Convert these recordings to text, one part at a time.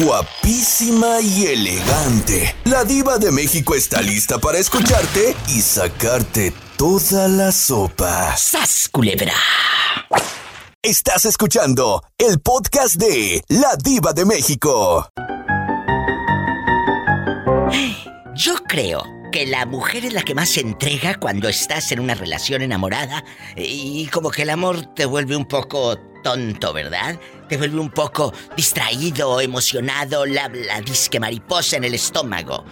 guapísima y elegante. La diva de México está lista para escucharte y sacarte toda la sopa. ¡Sas, culebra! Estás escuchando el podcast de La Diva de México. Yo creo que la mujer es la que más se entrega cuando estás en una relación enamorada y como que el amor te vuelve un poco tonto, ¿verdad? Te vuelve un poco distraído, emocionado, la, la disque mariposa en el estómago,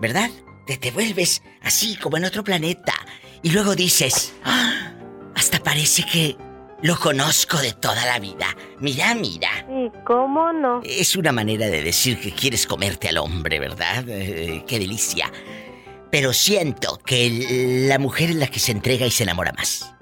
¿verdad? Te, te vuelves así como en otro planeta y luego dices, "Ah, hasta parece que lo conozco de toda la vida. Mira, mira. ¿Y cómo no? Es una manera de decir que quieres comerte al hombre, ¿verdad? Eh, qué delicia. Pero siento que la mujer es la que se entrega y se enamora más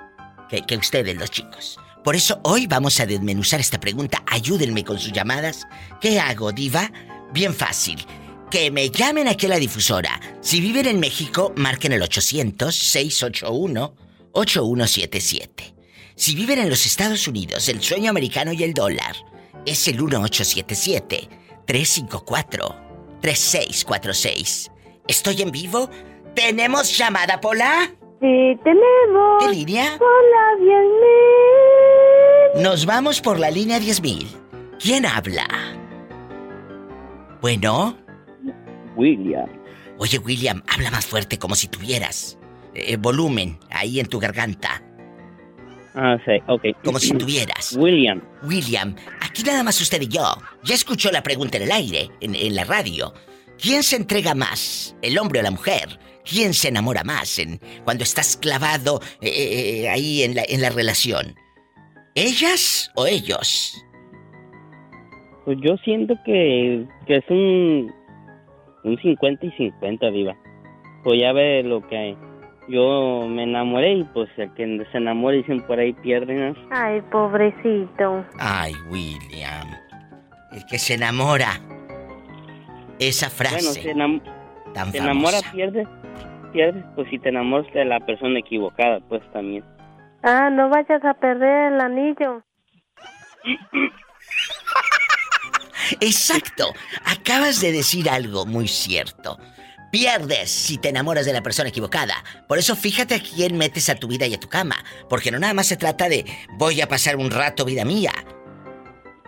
que, que ustedes, los chicos. Por eso hoy vamos a desmenuzar esta pregunta. Ayúdenme con sus llamadas. ¿Qué hago, diva? Bien fácil. Que me llamen aquí a la difusora. Si viven en México, marquen el 800-681-8177. Si viven en los Estados Unidos, el sueño americano y el dólar es el 1877-354-3646. ¿Estoy en vivo? ¿Tenemos llamada, Pola? Sí, tenemos. ¿Qué línea? Hola, bien Nos vamos por la línea 10.000. ¿Quién habla? Bueno. William. Oye, William, habla más fuerte como si tuvieras eh, volumen ahí en tu garganta. Ah, sí, ok. Como si tuvieras. William. William, aquí nada más usted y yo. Ya escuchó la pregunta en el aire, en, en la radio. ¿Quién se entrega más, el hombre o la mujer? ¿Quién se enamora más en, cuando estás clavado eh, eh, ahí en la, en la relación? ¿Ellas o ellos? Pues yo siento que, que es un, un 50 y 50, Diva. Pues ya ve lo que hay. Yo me enamoré y pues el que se enamora dicen por ahí pierden. Ay, pobrecito. Ay, William. El que se enamora. Esa frase. Bueno, se, enam- tan se enamora, pierdes. Pierdes, pues si te enamoras de la persona equivocada, pues también. Ah, no vayas a perder el anillo. Exacto. Acabas de decir algo muy cierto. Pierdes si te enamoras de la persona equivocada. Por eso fíjate a quién metes a tu vida y a tu cama. Porque no nada más se trata de voy a pasar un rato vida mía.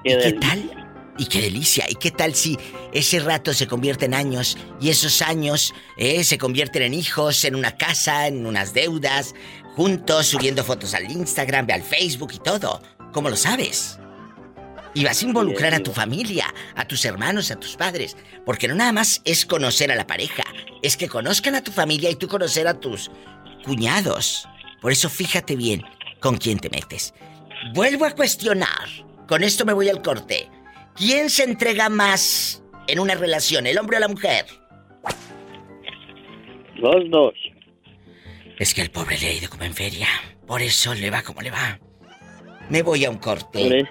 ¿Y qué tal? ¿Y qué delicia? ¿Y qué tal si ese rato se convierte en años y esos años eh, se convierten en hijos, en una casa, en unas deudas, juntos subiendo fotos al Instagram, al Facebook y todo? ¿Cómo lo sabes? Y vas a involucrar a tu familia, a tus hermanos, a tus padres. Porque no nada más es conocer a la pareja, es que conozcan a tu familia y tú conocer a tus cuñados. Por eso fíjate bien con quién te metes. Vuelvo a cuestionar. Con esto me voy al corte. ¿Quién se entrega más en una relación, el hombre o la mujer? Los dos. Es que el pobre le ha ido como en feria. Por eso le va como le va. Me voy a un corte. Por eso,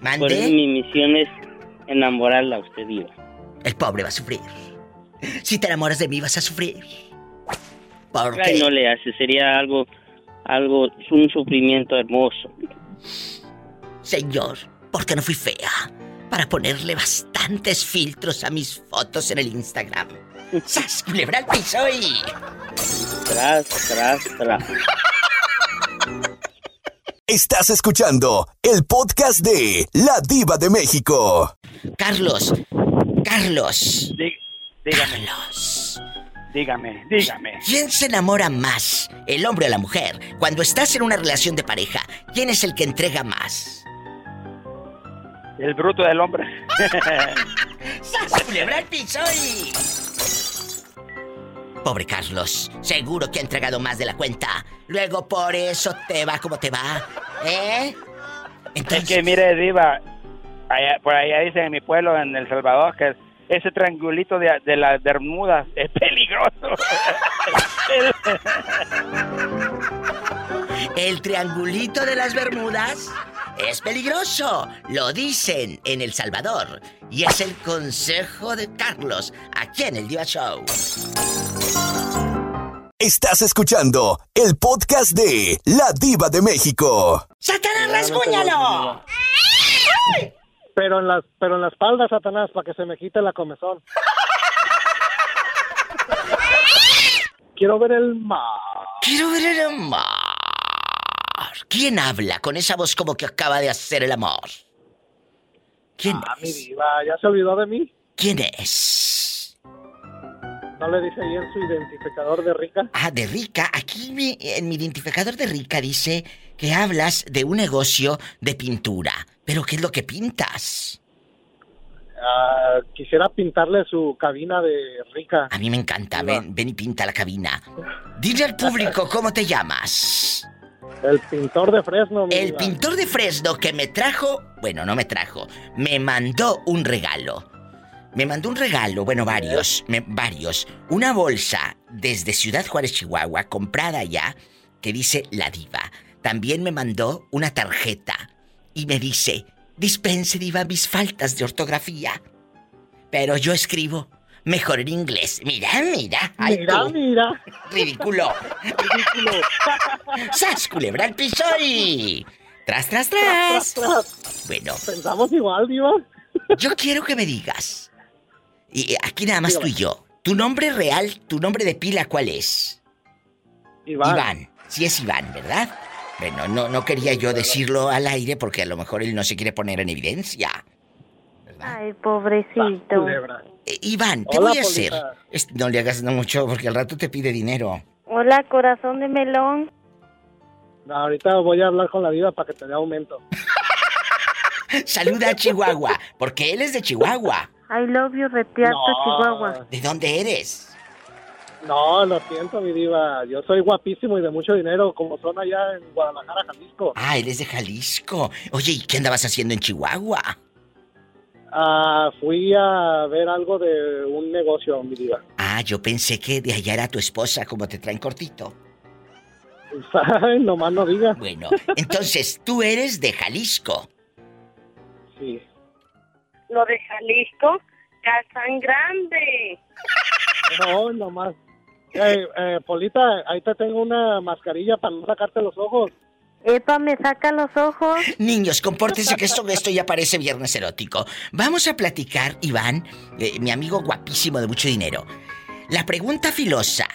¿Mande? por mi misión es enamorarla a usted, Diva. El pobre va a sufrir. Si te enamoras de mí vas a sufrir. ¿Por Ay, qué? no le hace, sería algo, algo, un sufrimiento hermoso. Señor, ¿por qué no fui fea? Para ponerle bastantes filtros a mis fotos en el Instagram. ¡Sas! Culebra al piso y... Tras, tras, tras. Estás escuchando el podcast de La Diva de México. Carlos, Carlos. dígame. Carlos. Dígame, dígame. ¿Quién se enamora más, el hombre o la mujer? Cuando estás en una relación de pareja, ¿quién es el que entrega más? El bruto del hombre. ¡Sas! Culebra al piso y... Pobre Carlos, seguro que ha entregado más de la cuenta. Luego por eso te va como te va. ¿Eh? Es que mire, Diva, allá- por allá dicen en mi pueblo, en El Salvador, que ese triangulito de, de las Bermudas es peligroso. El triangulito de las Bermudas es peligroso. Lo dicen en El Salvador. Y es el consejo de Carlos, aquí en el Diva Show. Estás escuchando el podcast de La Diva de México. ¡Satanás, rasguñalo! Pero en las, pero en la espalda, Satanás, para que se me quite la comezón. Quiero ver el mar. Quiero ver el amor. ¿Quién habla con esa voz como que acaba de hacer el amor? ¿Quién Ah, mi es? diva, ¿ya se olvidó de mí? ¿Quién es? ¿No le dice ahí en su identificador de rica? Ah, de rica. Aquí mi- en mi identificador de rica dice que hablas de un negocio de pintura. ¿Pero qué es lo que pintas? Ah, quisiera pintarle su cabina de rica. A mí me encanta. Ven, ven y pinta la cabina. Dile al público cómo te llamas. El pintor de Fresno, mi El pintor de Fresno que me trajo, bueno, no me trajo, me mandó un regalo. Me mandó un regalo, bueno, varios, me- varios. Una bolsa desde Ciudad Juárez, Chihuahua, comprada ya, que dice La Diva. También me mandó una tarjeta y me dice, dispense, Diva, mis faltas de ortografía. Pero yo escribo mejor en inglés. Mira, mira. ay, Mira, tú, mira. Ridículo. Ridículo. ¡Sas, culebra al piso y... Tras, tras, Tras, tras. tras. Bueno, Pensamos igual, diva. yo quiero que me digas. Y aquí nada más tú y yo. Tu nombre real, tu nombre de pila, ¿cuál es? Iván. Iván. Sí es Iván, ¿verdad? Bueno, no, no quería yo decirlo al aire porque a lo mejor él no se quiere poner en evidencia. ¿Verdad? Ay, pobrecito. Eh, Iván, te Hola, voy a hacer. Polita. No le hagas no mucho porque al rato te pide dinero. Hola, corazón de melón. No, ahorita voy a hablar con la diva para que te dé aumento. Saluda a Chihuahua, porque él es de Chihuahua. I love you, Retiarto, No. Chihuahua. ¿De dónde eres? No, lo siento, mi diva. Yo soy guapísimo y de mucho dinero, como son allá en Guadalajara, Jalisco. Ah, él es de Jalisco. Oye, ¿y qué andabas haciendo en Chihuahua? Ah, fui a ver algo de un negocio, mi diva. Ah, yo pensé que de allá era tu esposa, como te traen cortito. Ay, nomás no diga. Bueno, entonces tú eres de Jalisco. Sí. Lo de Jalisco, Calzán Grande. No, nomás. Eh, eh, Polita, ahí te tengo una mascarilla para no sacarte los ojos. Epa, me saca los ojos. Niños, compórtense que esto, esto ya parece viernes erótico. Vamos a platicar, Iván, eh, mi amigo guapísimo de mucho dinero. La pregunta filosa.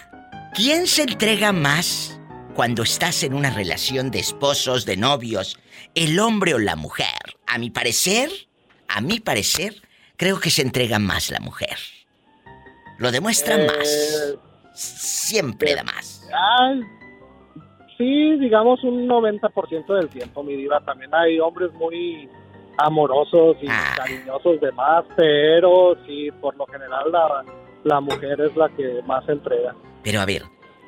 ¿Quién se entrega más cuando estás en una relación de esposos, de novios? ¿El hombre o la mujer? A mi parecer, a mi parecer, creo que se entrega más la mujer. Lo demuestra Eh, más. Siempre da más. Ay, sí, digamos un 90% del tiempo, mi diva. También hay hombres muy amorosos y Ah. cariñosos de más, pero sí, por lo general la, la mujer es la que más entrega. Pero a ver,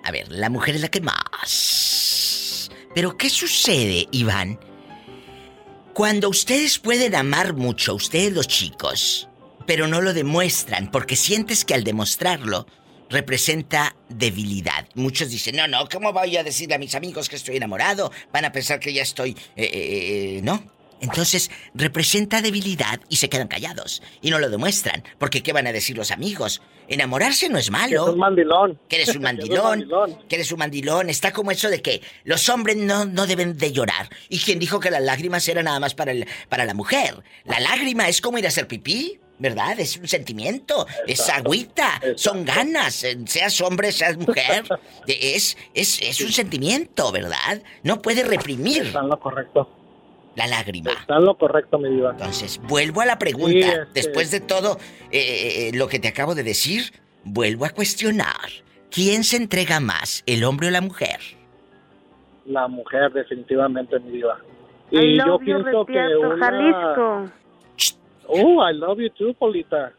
a ver, la mujer es la que más. Pero ¿qué sucede, Iván? Cuando ustedes pueden amar mucho, ustedes los chicos, pero no lo demuestran porque sientes que al demostrarlo representa debilidad. Muchos dicen, no, no, ¿cómo voy a decirle a mis amigos que estoy enamorado? Van a pensar que ya estoy... eh, eh, eh, ¿No? Entonces representa debilidad y se quedan callados y no lo demuestran. Porque ¿qué van a decir los amigos? Enamorarse no es Que malo. es un mandilón. Que eres un Que mandilón. mandilón. Que eres un mandilón. Está como eso de que los hombres no, no deben de llorar. ¿Y quién dijo que las lágrimas eran nada más para, el, para la mujer? La lágrima es como ir a hacer pipí, ¿verdad? Es un sentimiento, es agüita, son ganas, eh, seas hombre, seas mujer. Eh, Es, es, es un sentimiento, ¿verdad? No puede reprimir Está en lo correcto. la lágrima. Está en lo correcto, mi diva. Entonces, vuelvo a la pregunta. Sí, este- Después de todo eh, eh, lo que te acabo de decir, vuelvo a cuestionar. ¿Quién se entrega más, el hombre o la mujer? La mujer, definitivamente, mi diva. Y yo pienso que una... Jalisco. Oh, I love you too, Polita.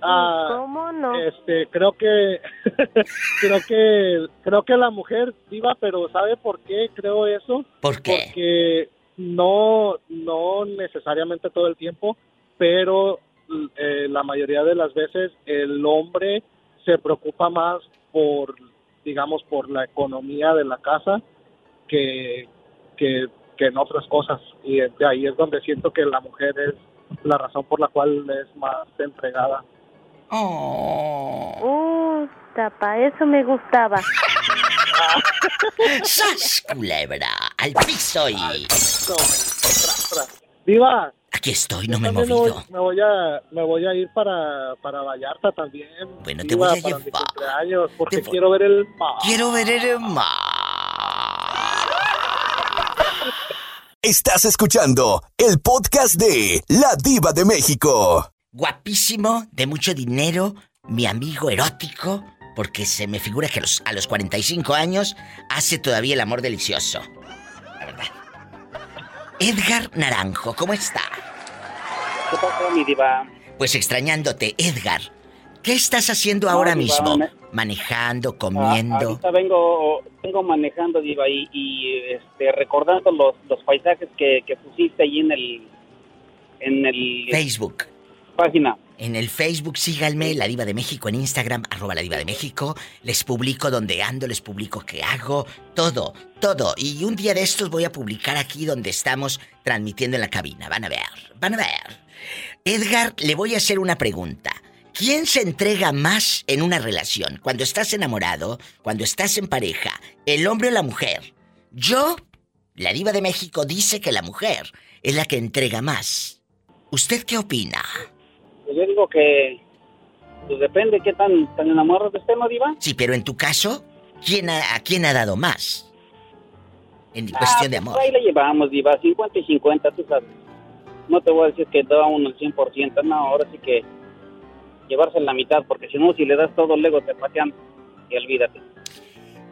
Ah, ¿Cómo no? Este, creo que, creo que, creo que la mujer diva, pero ¿sabe por qué creo eso? ¿Por qué? Porque no, no necesariamente todo el tiempo, pero eh, la mayoría de las veces el hombre se preocupa más por, digamos, por la economía de la casa que, que, que en otras cosas. Y de ahí es donde siento que la mujer es la razón por la cual es más entregada. Oh. Uh, tapa, eso me gustaba. ¡Sas, culebra! ¡Al piso y... Tras, tras. Diva, Aquí estoy, no me he me voy, movido. me voy a me voy a ir para, para Vallarta también. Bueno, te Diva, voy a para llevar. cumpleaños, porque voy- quiero ver el mar. Quiero ver el mar. Estás escuchando el podcast de La Diva de México. Guapísimo, de mucho dinero, mi amigo erótico, porque se me figura que a los, a los 45 años hace todavía el amor delicioso. La verdad. Edgar Naranjo, ¿cómo está? ¿Qué pasó, mi diva? Pues extrañándote, Edgar. ¿Qué estás haciendo No, ahora diva, mismo? me- Manejando, Ah, comiendo. ahorita vengo, vengo manejando, diva, y, y, este, recordando los, los paisajes que, que pusiste ahí en el, en el Facebook. página. En el Facebook síganme, La Diva de México, en Instagram, arroba La Diva de México. Les publico donde ando, les publico qué hago, todo, todo. Y un día de estos voy a publicar aquí donde estamos transmitiendo en la cabina. Van a ver, van a ver. Edgar, le voy a hacer una pregunta. ¿Quién se entrega más en una relación? Cuando estás enamorado, cuando estás en pareja, el hombre o la mujer. Yo, la diva de México dice que la mujer es la que entrega más. ¿Usted qué opina? Pues yo digo que pues depende qué tan, tan enamorados estén, ¿no, diva? Sí, pero en tu caso, ¿quién ha- ¿a quién ha dado más? En Ah, cuestión de pues, amor. Ahí le llevamos, diva, 50 y 50, tú sabes. No te voy a decir que da uno el 100%, no, ahora sí que llevarse la mitad, porque si no, si le das todo, luego te patean y olvídate.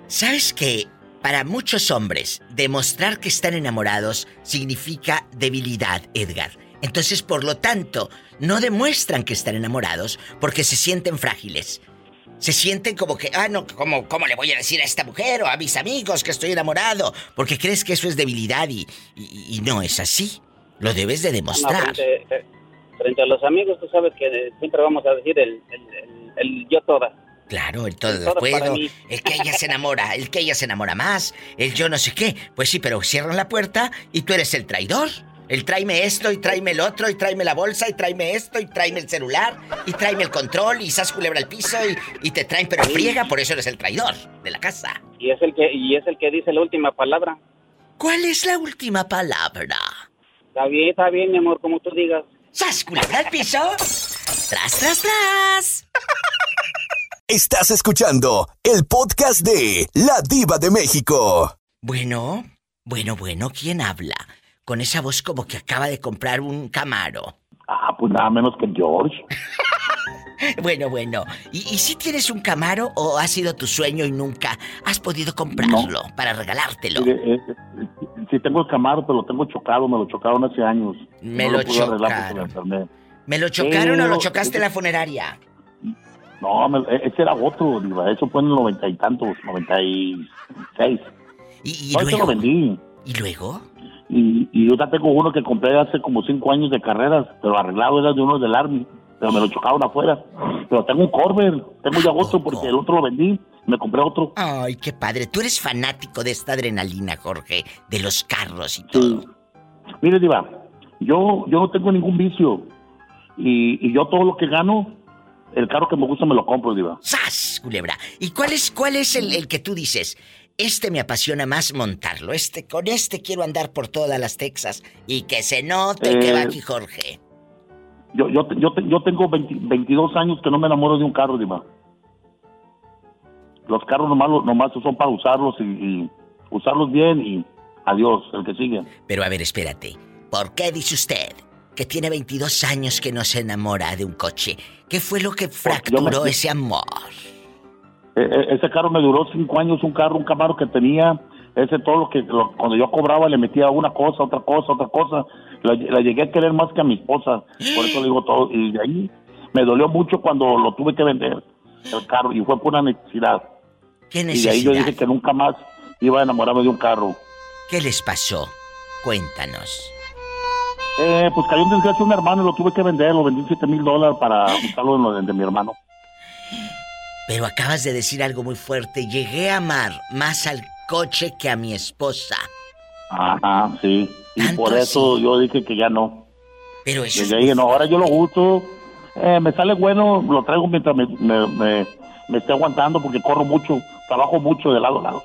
¿Sabes que para muchos hombres demostrar que están enamorados significa debilidad, Edgar? Entonces, por lo tanto, no demuestran que están enamorados porque se sienten frágiles. Se sienten como que, ah, no, ¿cómo, ¿cómo le voy a decir a esta mujer o a mis amigos que estoy enamorado? Porque crees que eso es debilidad y, y- y no es así. Lo debes de No, demostrar. frente, eh, frente a los amigos, tú sabes que siempre vamos a decir el, el, el- el yo toda. Claro, el todo El lo todo para puedo, el que ella se enamora, el que ella se enamora más, el yo no sé qué. Pues sí, pero cierran la puerta y tú eres el traidor. El tráeme esto y tráeme el otro y tráeme la bolsa y tráeme esto y tráeme el celular y tráeme el control y sas culebra al piso y, y te traen pero friega, por eso eres el traidor de la casa. Y es el que y es el que dice la última palabra. ¿Cuál es la última palabra? Está bien, está bien, mi amor, como tú digas. ¿Sas culebra al piso? ¡Tras, tras, tras! Estás escuchando el podcast de La Diva de México. Bueno, bueno, bueno, ¿quién habla? Con esa voz como que acaba de comprar un camaro. Ah, pues nada menos que George. Bueno, bueno. ¿Y, y si tienes un Camaro o ha sido tu sueño y nunca has podido comprarlo para regalártelo? Eh, eh, sí tengo el Camaro, pero lo tengo chocado, me lo chocaron hace años. Me No lo chocaron. me enfermé. ¿Me lo chocaron o lo chocaste en la funeraria? No, me- e- ese era otro, diva. Eso fue en el noventa y tantos, noventa y seis. ¿Y, y No, ese lo luego? vendí. ¿Y luego? Y, y yo ya tengo uno que compré hace como cinco años de carreras, pero arreglado era de uno del Army, pero me lo chocaron afuera. Pero tengo un Corver, tengo ya otro porque el otro lo vendí, me compré otro. Ay, qué padre. Tú eres fanático de esta adrenalina, Jorge, de los carros y todo. Sí. Mire, Diva, yo, yo no tengo ningún vicio. Y, y yo todo lo que gano, el carro que me gusta me lo compro, Diva. ¡Sas, culebra! ¿Y cuál es, cuál es el, el que tú dices? Este me apasiona más montarlo. Este, con este quiero andar por todas las Texas. Y que se note que Eh, va aquí Jorge. Yo, yo, yo, yo tengo 20 22 años que no me enamoro de un carro, Diva. Los carros nomás, nomás son para usarlos y, y usarlos bien y adiós, el que sigue. Pero a ver, espérate. ¿Por qué dice usted que tiene 22 años que no se enamora de un coche? ¿Qué fue lo que fracturó me- ese amor? E- e- ese carro me duró cinco años, un carro, un Camaro que tenía, ese todo lo que, lo- cuando yo cobraba le metía una cosa, otra cosa, otra cosa, la, la llegué a querer más que a mi esposa, por eso le digo todo, y de ahí me dolió mucho cuando lo tuve que vender, el carro, y fue por una necesidad, ¿Qué y de ahí yo necesidad? dije que nunca más iba a enamorarme de un carro. ¿Qué les pasó? Cuéntanos. Eh, pues cayó en desgracia un hermano y lo tuve que vender, lo vendí 7 mil dólares para usarlo en lo de, de mi hermano. Pero acabas de decir algo muy fuerte. Llegué a amar más al coche que a mi esposa. Ajá, sí, y por eso así. yo dije que ya no. Pero eso muy ahí, no, ahora yo lo uso, eh, me sale bueno, lo traigo mientras me, me, me, me esté aguantando porque corro mucho, trabajo mucho de lado a lado,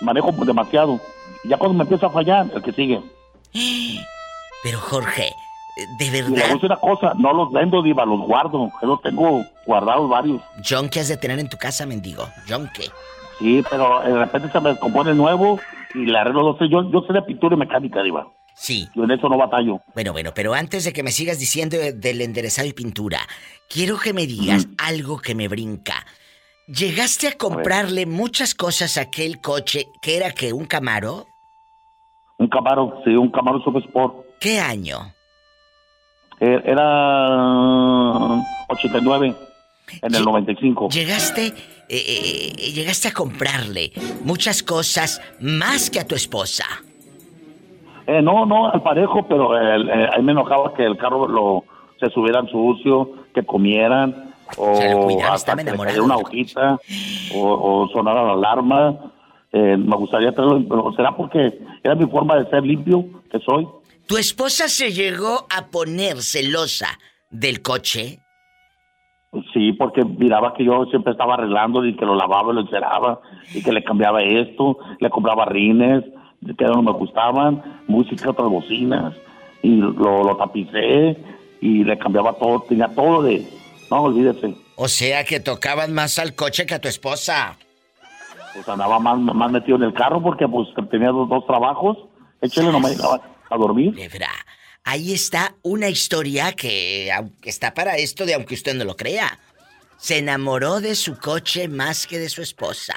manejo demasiado. Y ya cuando me empieza a fallar, el que sigue. Pero Jorge, de Y le verdad, decir una cosa, no los vendo, Diva, los guardo. Yo los tengo guardados varios. John, ¿qué has de tener en tu casa, mendigo? John, ¿qué? Sí, pero de repente se me descompone nuevo y le arreglo los yo, yo sé de pintura y mecánica, Diva. Sí. Yo en eso no batallo. Bueno, bueno, pero antes de que me sigas diciendo del enderezado y pintura, quiero que me digas algo que me brinca. ¿Llegaste a comprarle muchas cosas a aquel coche que era que un Camaro? Un Camaro, sí, un Camaro Super Sport. ¿Qué año? Eh, Era 89 en el Lle- 95. Llegaste, eh, eh, eh, llegaste a comprarle muchas cosas más que a tu esposa. Eh, no, no, al parejo, pero eh, ahí me enojaba que el carro lo se subieran sucio, que comieran, o Se lo cuidaba, hasta que le una hojita, o, o sonara la alarma. Eh, me gustaría traerlo, pero será porque era mi forma de ser limpio que soy. ¿Tu esposa se llegó a poner celosa del coche? Sí, porque miraba que yo siempre estaba arreglando y que lo lavaba y lo enceraba y que le cambiaba esto, le compraba rines que no me gustaban, música, otras bocinas y lo, lo tapicé y le cambiaba todo, tenía todo de... No, olvídese, O sea que tocaban más al coche que a tu esposa. pues andaba más, más metido en el carro porque pues tenía dos, dos trabajos, échale, no me llegaba a dormir. Lebra, ahí está una historia que está para esto de aunque usted no lo crea. Se enamoró de su coche más que de su esposa.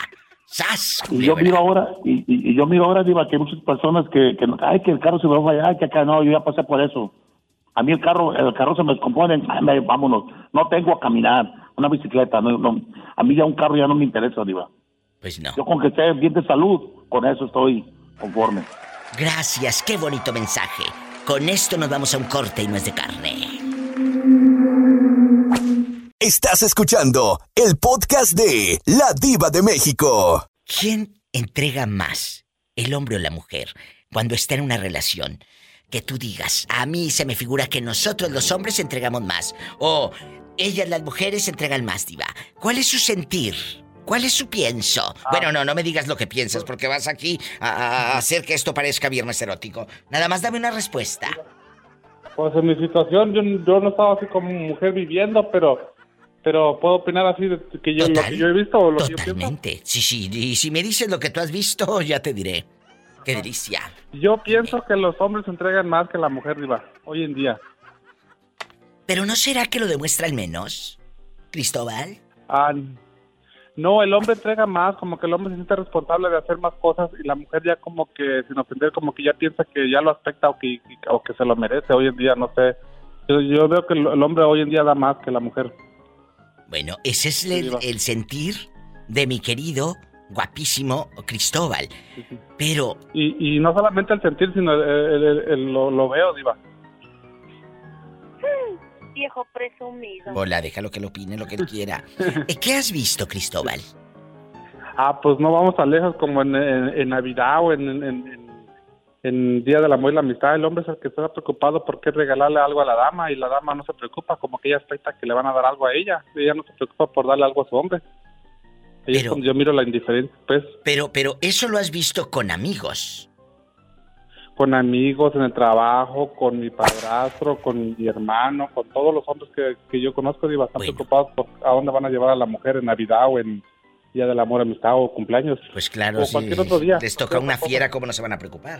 ¡Sas! Y yo miro ahora, y, y- y yo miro ahora, Diva, que hay muchas personas que, que, ay, que el carro se me va a fallar, que acá no, yo ya pasé por eso. A mí el carro, el carro se me descompone, ay, vámonos, no tengo a caminar, una bicicleta, no, no, a mí ya un carro ya no me interesa, Diva. Pues no. Yo con que esté bien de salud, con eso estoy conforme. Gracias, qué bonito mensaje. Con esto nos vamos a un corte y no es de carne. Estás escuchando el podcast de La Diva de México. ¿Quién entrega más, el hombre o la mujer, cuando está en una relación? Que tú digas, a mí se me figura que nosotros los hombres entregamos más. O ellas las mujeres entregan más, diva. ¿Cuál es su sentir? ¿Cuál es su pienso? Bueno, no, no me digas lo que piensas porque vas aquí a, a hacer que esto parezca viernes erótico. Nada más dame una respuesta. Pues en mi situación, yo, yo no estaba así como mujer viviendo, pero pero puedo opinar así de que yo, lo Total, que yo he visto o lo que yo pienso. Totalmente. Sí, sí. Y si me dices lo que tú has visto, ya te diré. Qué delicia. Yo pienso que los hombres entregan más que la mujer, Diva, hoy en día. Pero ¿no será que lo demuestra al menos, Cristóbal? Ah, no, el hombre entrega más, como que el hombre se siente responsable de hacer más cosas y la mujer ya como que, sin ofender, como que ya piensa que ya lo aspecta o que, o que se lo merece hoy en día, no sé. Yo, yo veo que el, el hombre hoy en día da más que la mujer. Bueno, ese es el, el sentir de mi querido, guapísimo Cristóbal. Pero, Y, y no solamente el sentir, sino el- lo, lo veo, Diva. Viejo presumido. hola, déjalo que lo opine lo que él quiera. ¿Qué has visto, Cristóbal? Ah, pues no vamos tan lejos como en, en- en Navidad o en, en, en- en Día del Amor y la Amistad. El hombre es el que está preocupado por qué regalarle algo a la dama y la dama no se preocupa, como que ella expecta que le van a dar algo a ella. Ella no se preocupa por darle algo a su hombre. Ahí es Pero- cuando yo miro la indiferencia, pues, Pero, pero eso lo has visto con amigos. Con amigos, en el trabajo, con mi padrastro, con mi hermano, con todos los hombres que, que yo conozco, y bastante Bueno. preocupados por a dónde van a llevar a la mujer en Navidad o en Día del Amor, Amistad o cumpleaños. Pues claro, O si cualquier otro día. les toca una fiera, ¿cómo no se van a preocupar?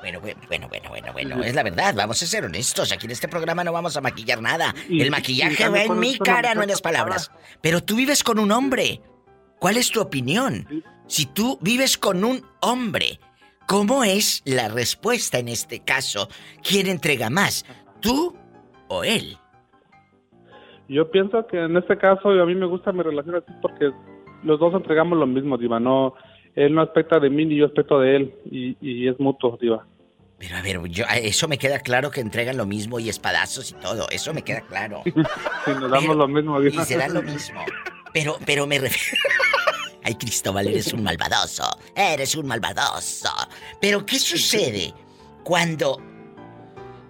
Bueno, bueno, bueno, bueno, bueno, es la verdad, vamos a ser honestos, aquí en este programa no vamos a maquillar nada. Y- El maquillaje va en mi cara, no en las palabras. Pero tú vives con un hombre. ¿Cuál es tu opinión? Si tú vives con un hombre, ¿cómo es la respuesta en este caso? ¿Quién entrega más, tú o él? Yo pienso que en este caso a mí me gusta mi relación así porque los dos entregamos lo mismo, Diva. No, él no aspecta de mí ni yo aspecto de él y, y es mutuo, Diva. Pero a ver, yo, eso me queda claro que entregan lo mismo y espadazos y todo, eso me queda claro. Si nos damos Pero- lo mismo, Y Diva. se dan lo mismo. Pero, pero me refiero. Ay, Cristóbal, eres un malvadoso. Eres un malvadoso. Pero, ¿qué sucede cuando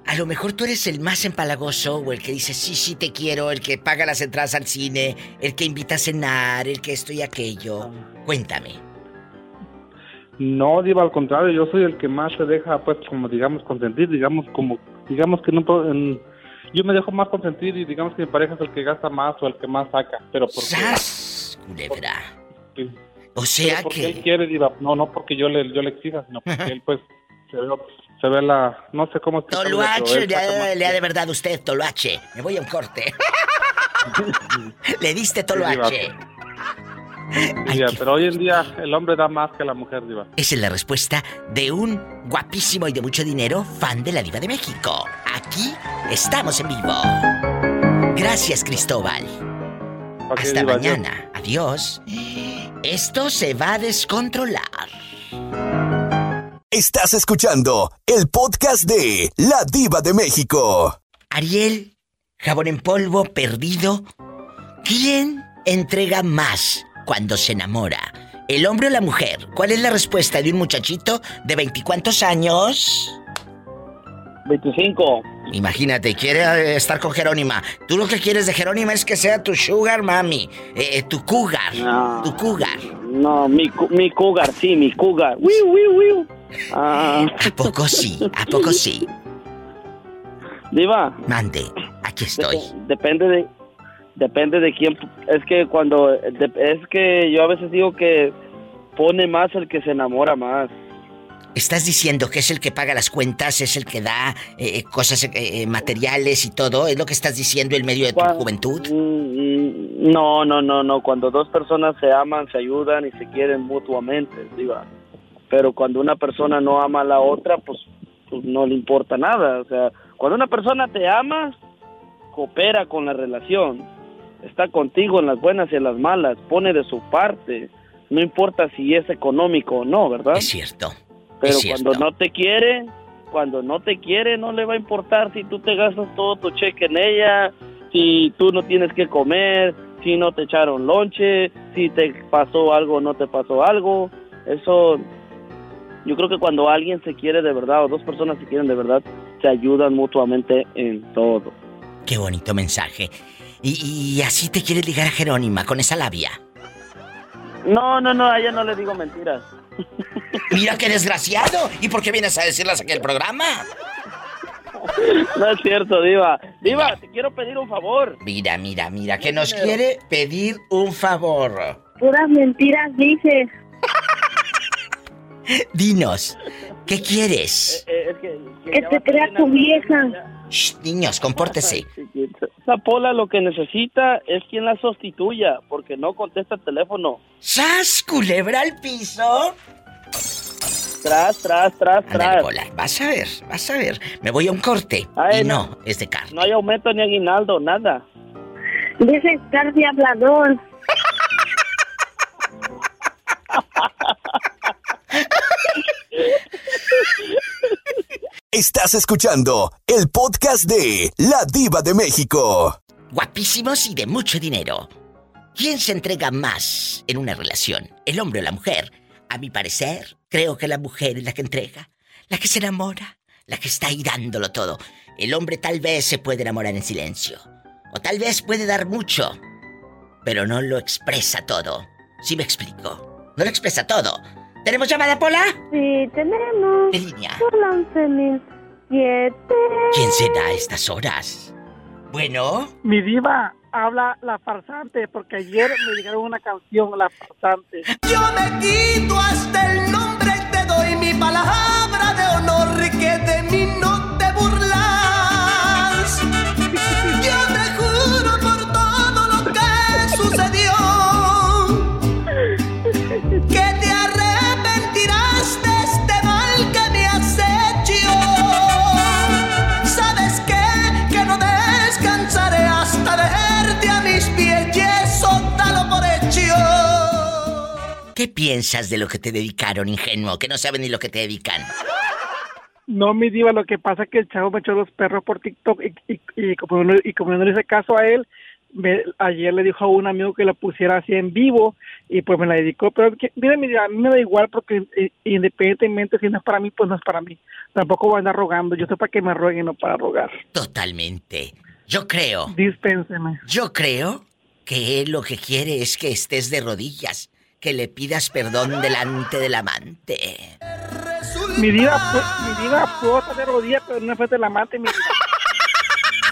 a lo mejor tú eres el más empalagoso o el que dice sí, sí te quiero, el que paga las entradas al cine, el que invita a cenar, el que esto y aquello? Cuéntame. No, Diva, al contrario, yo soy el que más se deja, pues, como digamos, consentir, digamos, como digamos que no puedo- en- yo me dejo más consentir y digamos que mi pareja es el que gasta más o el que más saca, pero porque, ¡Sas! Culebra. O sea él que. quiere, diva, no, no porque yo le, yo le exija, sino porque él pues se ve, se ve la, no sé cómo explicarlo, pero Toloache, él le saca ha, más le ha que- de verdad usted, Toloache. Me voy a un corte. le diste Toloache. Sí, Ay, diva, qué- pero hoy en día el hombre da más que la mujer, diva. Esa es la respuesta de un guapísimo y de mucho dinero fan de la Diva de México. Aquí estamos en vivo. Gracias, Cristóbal. Hasta diva, mañana. Adiós. Esto se va a descontrolar. Estás escuchando el podcast de La Diva de México. Ariel, jabón en polvo, perdido. ¿Quién entrega más cuando se enamora? ¿El hombre o la mujer? ¿Cuál es la respuesta de un muchachito de veinticuantos años? 25. Imagínate, quiere eh, estar con Jerónima. Tú lo que quieres de Jerónima es que sea tu sugar mami, eh, eh, tu cougar, No. tu cougar. No, mi, mi cougar, sí, mi cougar. Wiu, wiu, wiu. Ah, ¿A poco sí? ¿A poco sí? diva, Mande, aquí estoy. dep- depende de depende de quién. Es que cuando es que yo a veces digo que pone más el que se enamora más. Estás diciendo que es el que paga las cuentas, es el que da eh, cosas eh, eh, materiales y todo. ¿Es lo que estás diciendo en medio de tu juventud? Mm, No, no, no, no. Cuando dos personas se aman, se ayudan y se quieren mutuamente, diva. Pero cuando una persona no ama a la otra, pues, pues no le importa nada. O sea, cuando una persona te ama, coopera con la relación, está contigo en las buenas y en las malas, pone de su parte. No importa si es económico o no, ¿verdad? Es cierto. Pero cuando no te quiere, cuando no te quiere, no le va a importar si tú te gastas todo tu cheque en ella, si tú no tienes que comer, si no te echaron lonche, si te pasó algo o no te pasó algo. Eso, yo creo que cuando alguien se quiere de verdad o dos personas se quieren de verdad, se ayudan mutuamente en todo. Qué bonito mensaje. Y, y así te quieres ligar a Jerónima con esa labia. No, no, no, a ella no le digo mentiras. Mira qué desgraciado. ¿Y por qué vienes a decirlas aquí el programa? No es cierto, Diva. Diva, te quiero pedir un favor. Mira, mira, mira, que nos quiere pedir un favor. Puras mentiras dices. Dinos, ¿qué quieres? Eh, eh, es que, te crea tu vieja. Shh, niños, compórtese. Esa Pola lo que necesita es quien la sustituya, porque no contesta el teléfono. ¡Sas, culebra al piso! Tras, tras, tras, Ándale, tras. Pola, vas a ver, vas a ver. Me voy a un corte. Ay, y no, no. es de carne. No hay aumento ni aguinaldo, nada. Estar de hablador. Estás escuchando el podcast de La Diva de México. Guapísimos y de mucho dinero. ¿Quién se entrega más en una relación? ¿El hombre o la mujer? A mi parecer, creo que la mujer es la que entrega, la que se enamora, la que está ahí dándolo todo. El hombre tal vez se puede enamorar en silencio, o tal vez puede dar mucho, pero no lo expresa todo. ¿Sí me explico? No lo expresa todo. ¿Tenemos llamada, Pola? Sí, tenemos. En línea. Por la 11007. ¿Quién será a estas horas? Bueno, Mi diva habla la farsante porque ayer me llegaron una canción, la farsante. Yo me quito hasta el nombre y te doy mi palabra de honor que de mí no te burlas. ¿Qué piensas de lo que te dedicaron, ingenuo, que no saben ni lo que te dedican? No, mi diva, lo que pasa es que el chavo me echó los perros por TikTok y, y, y como, no, y como no le hice caso a él, me- ayer le dijo a un amigo que la pusiera así en vivo y pues me la dedicó. Pero que- mira, mi diva, a mí me da igual porque eh, independientemente si no es para mí, pues no es para mí. Tampoco voy a andar rogando. Yo estoy para que me rueguen, no para rogar. Totalmente. Yo creo, Dispénseme. yo creo que él lo que quiere es que estés de rodillas, que le pidas perdón delante del amante. Mi diva, pu- mi puedo estar de rodillas, pero no enfrente de la mate, mi diva.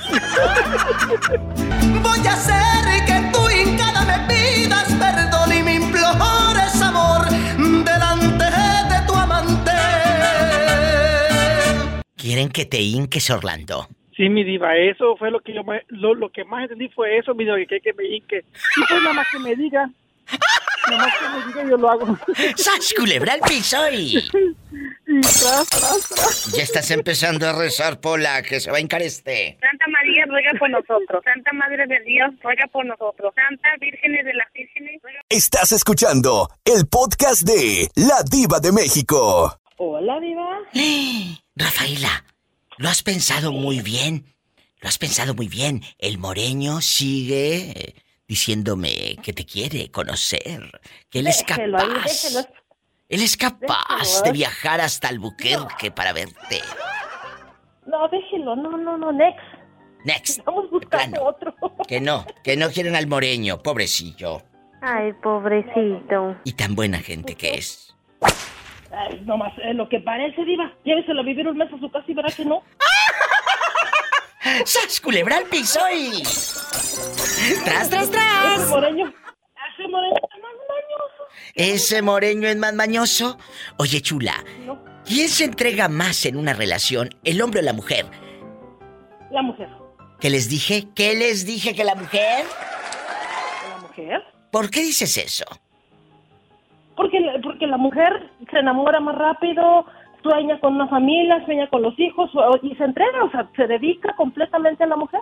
Voy a hacer que tú hincada me pidas perdón y me implores amor delante de tu amante. ¿Quieren que te hinques, Orlando? Sí, mi diva, eso fue lo que yo me- lo, lo que más entendí fue eso, mi diva, que, que me hinque. Y pues nada más que me diga. Nada más que me diga, yo lo hago. ¡Sas, culebra al piso y... Y tras, tras, tras. Ya estás empezando a rezar, Pola, que se va a hincar este. Santa María ruega por nosotros. Santa Madre de Dios ruega por nosotros. Santa Virgen de las Vírgenes ruega Estás escuchando el podcast de La Diva de México. Hola, Diva. Rafaela, lo has pensado muy bien. Lo has pensado muy bien. El moreño sigue eh, diciéndome que te quiere conocer, que él es Déjelo capaz. déjelo. Él es capaz Déjelo, de viajar hasta Albuquerque para verte. No, déjelo. No, no, no, next. Next. Vamos buscando otro. Que no, que no quieren al moreño, pobrecillo. Ay, pobrecito. Y tan buena gente que es. Ay, nomás eh, lo que parece, Diva. Lléveselo a vivir un mes a su casa y verá que no. ¡Sas, culebra al piso y... ¡Tras, tras, tras! Ese moreño. Ese moreño está más mañoso. Ese moreño es más mañoso. Oye, chula, No, ¿quién se entrega más en una relación, el hombre o la mujer? la mujer. ¿Qué les dije? ¿Qué les dije que la mujer? La mujer. ¿Por qué dices eso? Porque, porque la mujer se enamora más rápido, sueña con una familia, sueña con los hijos y se entrega, o sea, se dedica completamente a la mujer.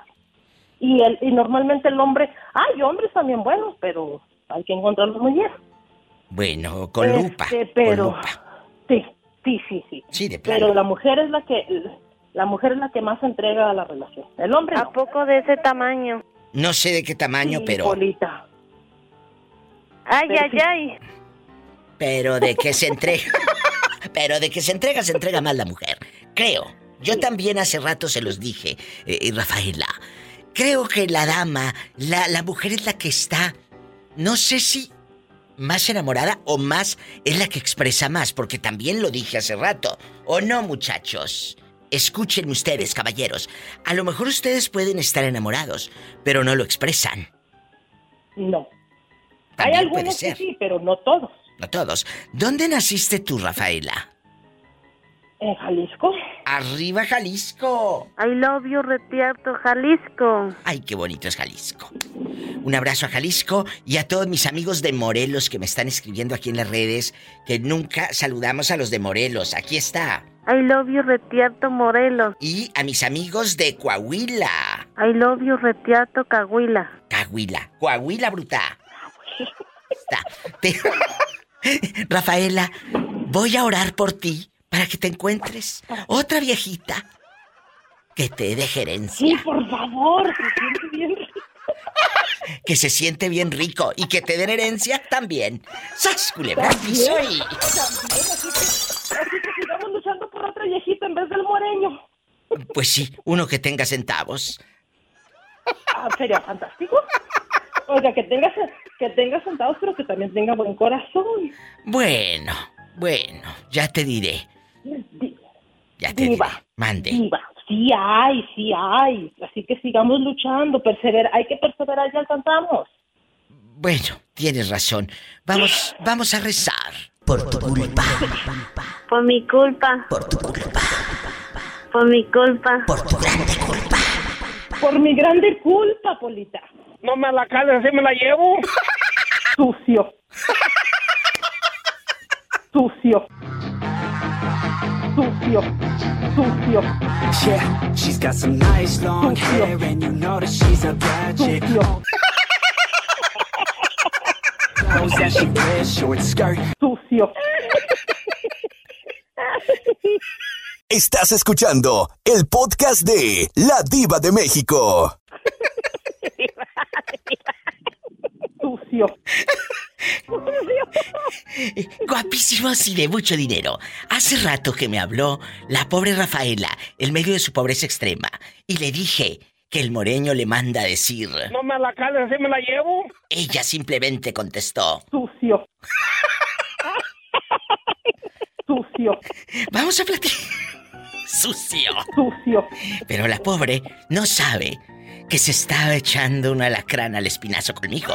Y, el, y normalmente el hombre, hay hombres también buenos, pero hay que encontrarlos muy bien. Bueno, con Este, lupa. pero- Con lupa. Sí, sí, sí, sí. Sí, de plano. Pero la mujer es la que la mujer es la que más se entrega a la relación. El hombre ¿A no. poco de ese tamaño? No sé de qué tamaño, Sí, pero... Polita. Ay, Pero ay, sí. ay. Pero de que se entrega... pero de que se entrega, se entrega más la mujer. Creo. Yo también hace rato se los dije, eh, Rafaela. Creo que la dama, la, la mujer es la que está... No sé si más enamorada o más es la que expresa más, porque también lo dije hace rato. ¿O no, muchachos? Escuchen ustedes, caballeros. A lo mejor ustedes pueden estar enamorados, pero no lo expresan. No. Hay También algunos que sí, pero no todos. No todos. ¿Dónde naciste tú, Rafaela? En Jalisco. Arriba, Jalisco. I love you, Retierto, Jalisco. Ay, qué bonito es Jalisco. Un abrazo a Jalisco y a todos mis amigos de Morelos que me están escribiendo aquí en las redes, que nunca saludamos a los de Morelos. Aquí está. I love you, Retierto, Morelos. Y a mis amigos de Coahuila. I love you, Retierto, Cahuila. Coahuila. Coahuila, bruta. Está. Te- Rafaela, voy a orar por ti para que te encuentres otra viejita que te deje herencia. Sí, por favor, se siente bien. que se siente bien rico y que te den herencia también. ¡Sas, culebra al piso y- También, así que, así que sigamos luchando por otra viejita en vez del moreño. Pues sí, uno que tenga centavos. Ah, sería fantástico. Oiga, que tenga, que tenga sentados, pero que también tenga buen corazón. Bueno, bueno, ya te diré. Di- Ya te Diva. diré. Mande. Diva, sí hay, sí hay. Así que sigamos luchando, perseverar. Hay que perseverar y alcanzamos. Bueno, tienes razón. Vamos, vamos a rezar. Por tu culpa. Por mi culpa. Por tu culpa. Por mi culpa. Por tu grande culpa. Por mi grande culpa, Polita. No me la cales, así me la llevo. Sucio. Sucio. Sucio. Sucio. Yeah, she's got some nice long hair, and you know that she's a bad chick. Sucio. Clothes that she wears, short skirt. Sucio. Estás escuchando el podcast de La Diva de México. Sucio. Guapísimos y de mucho dinero. Hace rato que me habló la pobre Rafaela en medio de su pobreza extrema. Y le dije que el moreño le manda a decir. No me la cales, así me la llevo. Ella simplemente contestó. Sucio. Sucio. Vamos a platicar. Sucio. Sucio. Pero la pobre no sabe que se estaba echando un alacrán al espinazo conmigo.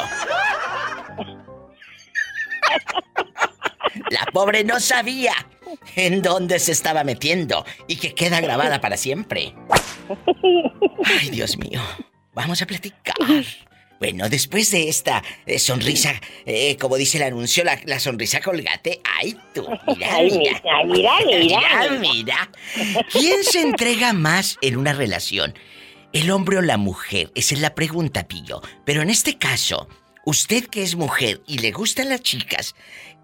La pobre no sabía en dónde se estaba metiendo y que queda grabada para siempre. Ay, Dios mío. Vamos a platicar. Bueno, después de esta eh, sonrisa, eh, como dice el anuncio, la, la sonrisa colgate. ¡Ay, tú! Mira, Ay, mira. mira, mira, mira. mira. ¿Quién se entrega más en una relación? ¿El hombre o la mujer? Esa es la pregunta, Pillo. Pero en este caso, usted que es mujer y le gustan las chicas,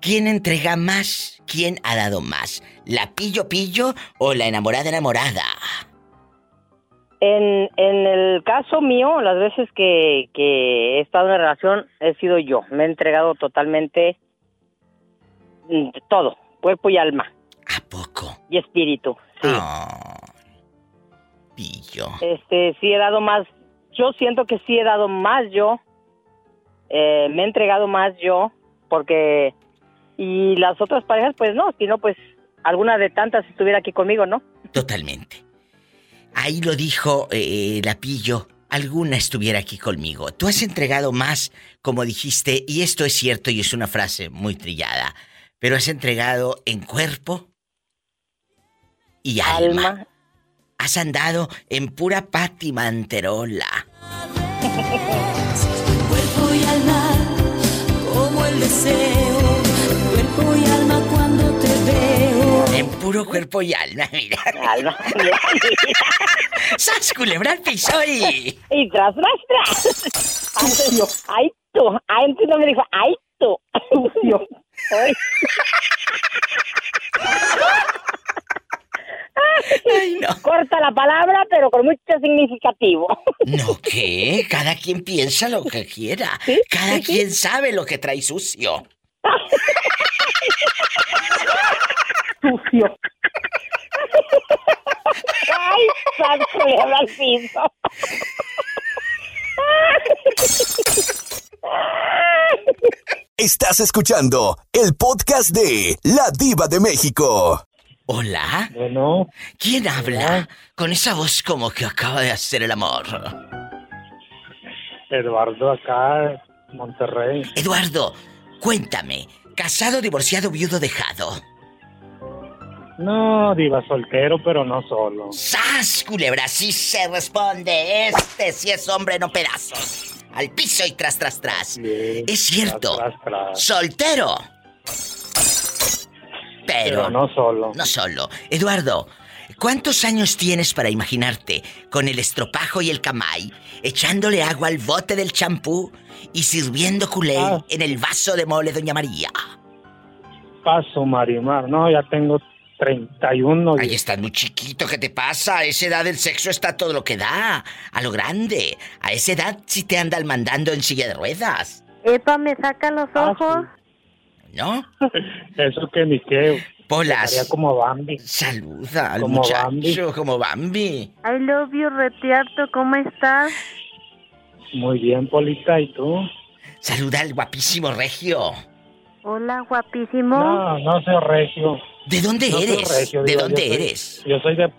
¿quién entrega más? ¿Quién ha dado más? ¿La Pillo Pillo o la enamorada enamorada? En, en el caso mío, las veces que, que he estado en una relación, he sido yo. Me he entregado totalmente mm, todo, cuerpo y alma. ¿A poco? Y espíritu, sí. Oh, Pillo. Este, sí he dado más, yo siento que sí he dado más yo, eh, me he entregado más yo, porque, y las otras parejas, pues no, si no, pues alguna de tantas estuviera aquí conmigo, ¿no? Totalmente. Ahí lo dijo eh, la Pillo. Alguna estuviera aquí conmigo. Tú has entregado más, como dijiste, y esto es cierto y es una frase muy trillada, pero has entregado en cuerpo y alma. Alma. Has andado en pura patimanterola. Cuerpo y alma, como el deseo. Cuerpo y alma cuando te veo. En puro cuerpo y alma, mira. Alma, mira, ¡Sas, culebra al piso y... Y tras, tras, tras. Sucio. Ay, tú. Ay, entonces no me dijo, ay, tú. Sucio. Ay. Ay, no. Corta la palabra, pero con mucho significativo. No, ¿qué? Cada quien piensa lo que quiera. Cada quien sabe lo que trae sucio. Sucio. Ay, sal, culebra al piso. Estás escuchando el podcast de La Diva de México. ¿Hola? Bueno. ¿Quién habla? Con esa voz como que acaba de hacer el amor. Eduardo acá, Monterrey. Eduardo, cuéntame. ¿Casado, divorciado, viudo, dejado? No, diva soltero, pero no solo. ¡Sas, culebra! Sí se responde. Este sí es hombre, no pedazos. Al piso y tras, tras, tras. Es cierto. Tras, tras. Soltero. Pero, Pero no solo. No solo. Eduardo, ¿cuántos años tienes para imaginarte con el estropajo y el camay, echándole agua al bote del champú y sirviendo culé Ah. en el vaso de mole Doña María? Paso, Marimar. No, ya tengo 31. Ahí estás muy chiquito, ¿qué te pasa? A esa edad el sexo está todo lo que da, a lo grande. A esa edad sí te andan mandando en silla de ruedas, Epa, me saca los ojos. ¿No? Eso que ni qué. Polas. Como Bambi. Saluda al Como muchacho, Bambi. como Bambi. I love you, Retiarto. ¿Cómo estás? Muy bien, Polita. ¿Y tú? Saluda al guapísimo regio. Hola, guapísimo. No, no soy regio. ¿De dónde No soy eres? regio, ¿De digo, dónde yo soy- eres? Yo soy de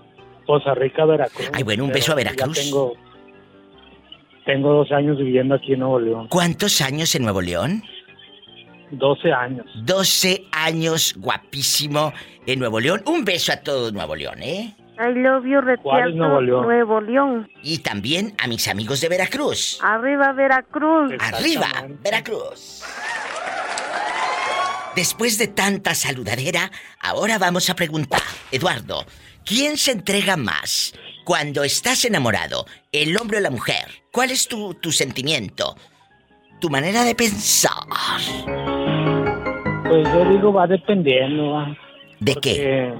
Poza Rica, Veracruz. Ay, bueno, un beso a ya Veracruz. tengo, tengo dos años viviendo aquí en Nuevo León. ¿Cuántos años en Nuevo León? 12 años. 12 años guapísimo en Nuevo León. Un beso a todo Nuevo León, ¿eh? I love you, ¿Cuál es Nuevo León? Nuevo León. Y también a mis amigos de Veracruz. Arriba, Veracruz. Arriba, Veracruz. Después de tanta saludadera, ahora vamos a preguntar, Eduardo, ¿quién se entrega más cuando estás enamorado, el hombre o la mujer? ¿Cuál es tu, tu sentimiento? Tu manera de pensar. Pues yo digo, va dependiendo. ¿va? ¿De qué?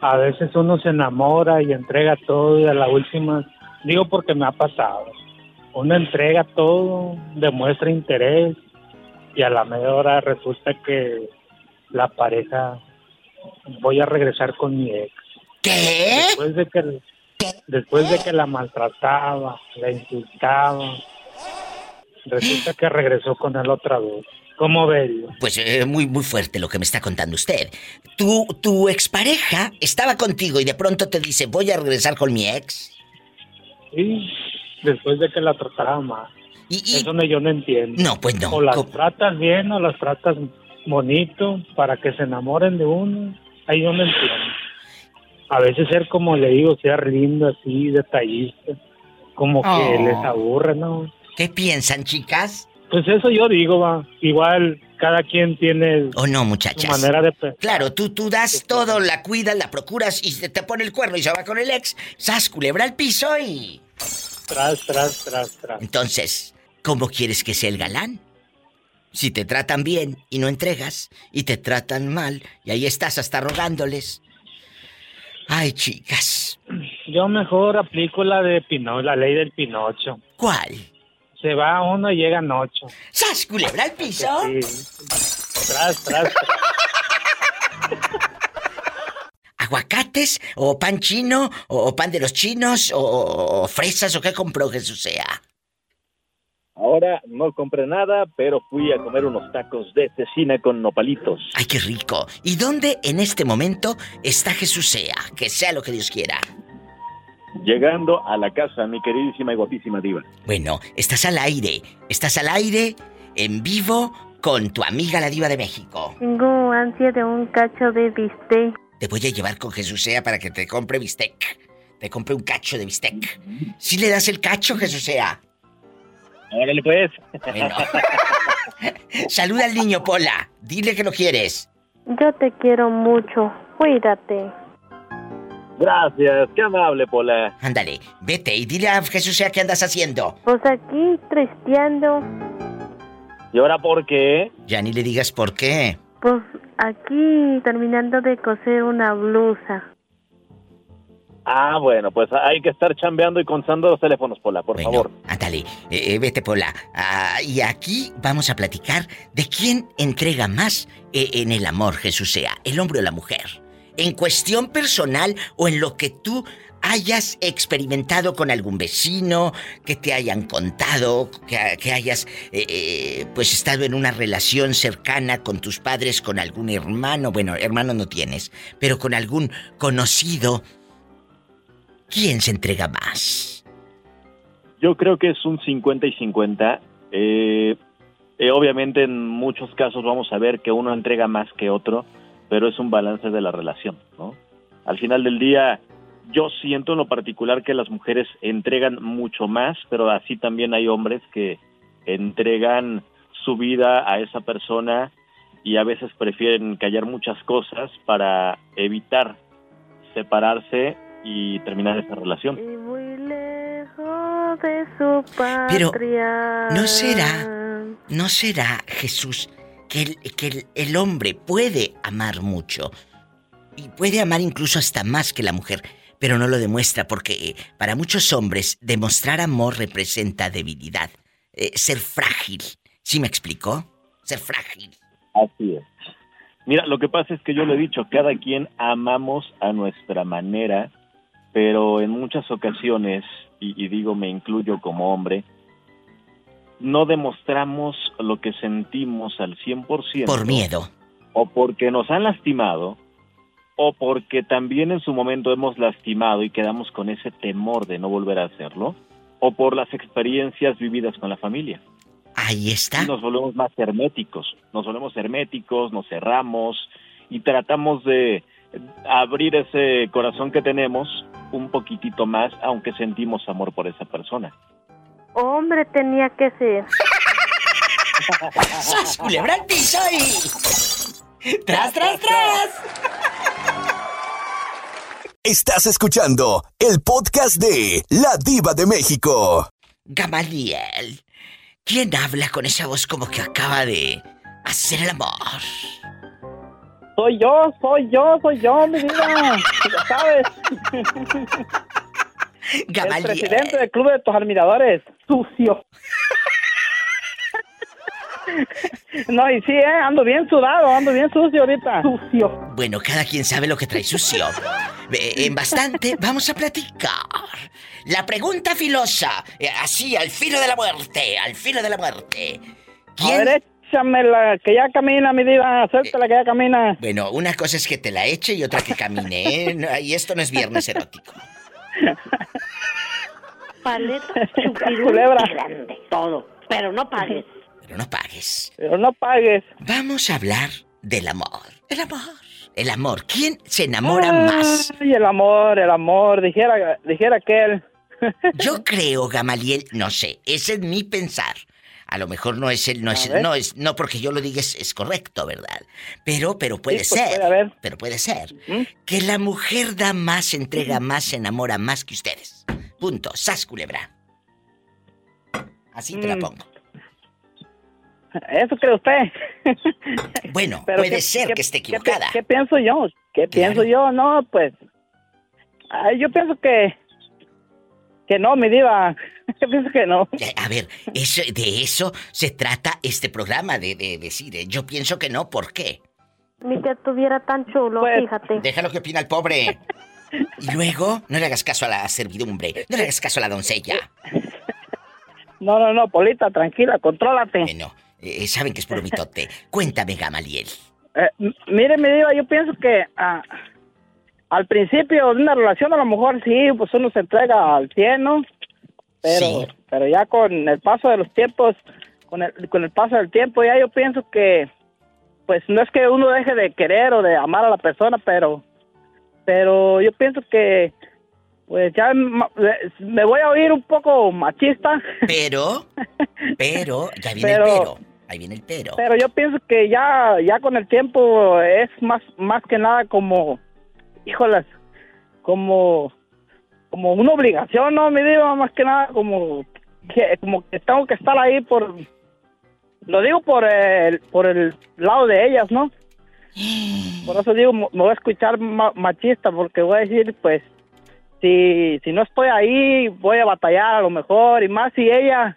A veces uno se enamora y entrega todo y a la última, digo porque me ha pasado. Uno entrega todo, demuestra interés y a la media hora resulta que la pareja, voy a regresar con mi ex. ¿Qué? Después de que, después de que la maltrataba, la insultaba, resulta que regresó con él otra vez. ¿Cómo ves? Pues eh, muy, muy fuerte lo que me está contando usted. Tu, tu expareja estaba contigo y de pronto te dice, voy a regresar con mi ex. Sí, después de que la tratara mal. Eso no, yo no entiendo. No, pues no. O las tratas bien o las tratas bonito para que se enamoren de uno. Ahí yo no entiendo. A veces ser como le digo, ser lindo así, detallista. Como que Oh. les aburre, ¿no? ¿Qué piensan, chicas? Pues eso yo digo, va. Igual cada quien tiene ¿O no, su manera de pensar. Claro, tú, tú das todo, la cuidas, la procuras y se te pone el cuerno y se va con el ex. Sas, culebra al piso y... Tras, tras, tras, tras. Entonces, ¿cómo quieres que sea el galán? Si te tratan bien y no entregas, y te tratan mal, y ahí estás hasta rogándoles. Ay, chicas. Yo mejor aplico la de Pino, la ley del Pinocho. ¿Cuál? Se va uno y llegan ocho. ¡Sas, culebra al piso! Sí. Tras, tras, tras. ¿Aguacates? ¿O pan chino? ¿O pan de los chinos? ¿O, o fresas? ¿O qué compró Jesús sea? Ahora no compré nada, pero fui a comer unos tacos de cecina con nopalitos. ¡Ay, qué rico! ¿Y dónde en este momento está Jesús sea? Que sea lo que Dios quiera. Llegando a la casa, mi queridísima y guapísima diva. Bueno, estás al aire. Estás al aire, en vivo, con tu amiga la diva de México. Tengo ansia de un cacho de bistec. Te voy a llevar con Jesús sea para que te compre bistec. Te compre un cacho de bistec. ¿Sí le das el cacho, Jesús sea? Órale, pues. Bueno. Saluda al niño, Pola. Dile que lo quieres. Yo te quiero mucho. Cuídate. Gracias, qué amable, Pola. Ándale, vete y dile a Jesús sea qué andas haciendo. Pues aquí, tristeando. ¿Y ahora por qué? Ya ni le digas por qué. Pues aquí, terminando de coser una blusa. Ah, bueno, pues hay que estar chambeando y contando los teléfonos, Pola, por favor. Ándale, eh, eh, vete, Pola. Ah, y aquí vamos a platicar de quién entrega más eh, en el amor, Jesús sea, el hombre o la mujer. En cuestión personal o en lo que tú hayas experimentado con algún vecino, que te hayan contado, que, hayas eh, eh, pues estado en una relación cercana con tus padres, con algún hermano, bueno, hermano no tienes, pero con algún conocido. ¿Quién se entrega más? Yo creo que es un 50 y 50. Eh, eh, obviamente en muchos casos vamos a ver que uno entrega más que otro, pero es un balance de la relación, ¿no? Al final del día, yo siento en lo particular que las mujeres entregan mucho más, pero así también hay hombres que entregan su vida a esa persona y a veces prefieren callar muchas cosas para evitar separarse y terminar esa relación. Y muy lejos de su patria. Pero, ¿no será, no será, Jesús, que, el, que el, hombre puede amar mucho? Y puede amar incluso hasta más que la mujer, pero no lo demuestra porque eh, para muchos hombres demostrar amor representa debilidad, eh, ser frágil. ¿Sí me explicó? Ser frágil. Así es. Mira, lo que pasa es que yo le he dicho, cada quien amamos a nuestra manera, pero en muchas ocasiones, y digo me incluyo como hombre, no demostramos lo que sentimos al 100%. Por miedo. O porque nos han lastimado, o porque también en su momento hemos lastimado y quedamos con ese temor de no volver a hacerlo, o por las experiencias vividas con la familia. Ahí está. Y nos volvemos más herméticos, nos volvemos herméticos, nos cerramos y tratamos de abrir ese corazón que tenemos un poquitito más, aunque sentimos amor por esa persona. Hombre, tenía que ser. ¡Sas, culebra al piso y... ¡Tras, tras, tras! Estás escuchando el podcast de La Diva de México. Gamaliel, ¿quién habla con esa voz como que acaba de hacer el amor? Soy yo, soy yo, soy yo, mi vida. Ya sabes. Gamaliel. El presidente del club de tus admiradores. Sucio. No, y sí, eh, ando bien sudado, ando bien sucio ahorita. Sucio. Bueno, cada quien sabe lo que trae sucio. Eh, En bastante vamos a platicar. La pregunta filosa, eh, así, al filo de la muerte, al filo de la muerte. ¿Quién, échamela, que ya camina, mi diva, suéltala que ya camina. Bueno, una cosa es que te la eche y otra que camine, ¿eh? Y esto no es viernes erótico. Paleta, Culebra. grande, todo. Pero no pagues. Pero no pagues. Pero no pagues. Vamos a hablar del amor. El amor. El amor. ¿Quién se enamora más? Ay, el amor, el amor, dijera, dijera aquel. Yo creo, Gamaliel, no sé, ese es mi pensar. A lo mejor no es el, no es, no es, no porque yo lo diga es, es correcto, ¿verdad? Pero, pero puede Sí, pues, ser. puede. Pero puede ser. Que la mujer da más, entrega más, se enamora más que ustedes. Punto. Sas culebra. Así te la Mm. pongo. ¿Eso cree usted? Bueno, Pero puede ¿qué- ser qué- que esté equivocada. ¿Qué, pienso yo? ¿Qué pienso yo? No, pues. ay, yo pienso que. Que no, mi diva. Yo pienso que no. A ver, eso, de eso se trata este programa, de, de decir, eh, yo pienso que no, ¿por qué? Ni que estuviera tan chulo, Pues, fíjate. Déjalo que opina el pobre. Y luego, no le hagas caso a la servidumbre, no le hagas caso a la doncella. No, no, no, Polita, tranquila, contrólate. Bueno, eh, saben que es por mitote. Cuéntame, Gamaliel. Eh, mire, mi diva, yo pienso que ah, al principio de una relación a lo mejor sí, pues uno se entrega al 100, ¿no? Pero, Sí. pero ya con el paso de los tiempos, con el, con el paso del tiempo, ya yo pienso que, pues no es que uno deje de querer o de amar a la persona, pero, pero yo pienso que, pues ya ma- me voy a oír un poco machista, Pero, pero, ya viene Pero- el pero. Ahí viene el pero. Pero yo pienso que ya, ya con el tiempo es más, más que nada como, híjolas, como, como una obligación, ¿no? Me digo, más que nada como que, como que tengo que estar ahí por, lo digo por el, por el lado de ellas, ¿no? Por eso digo, me voy a escuchar ma- machista porque voy a decir, pues, si, si no estoy ahí, voy a batallar a lo mejor, y más si ella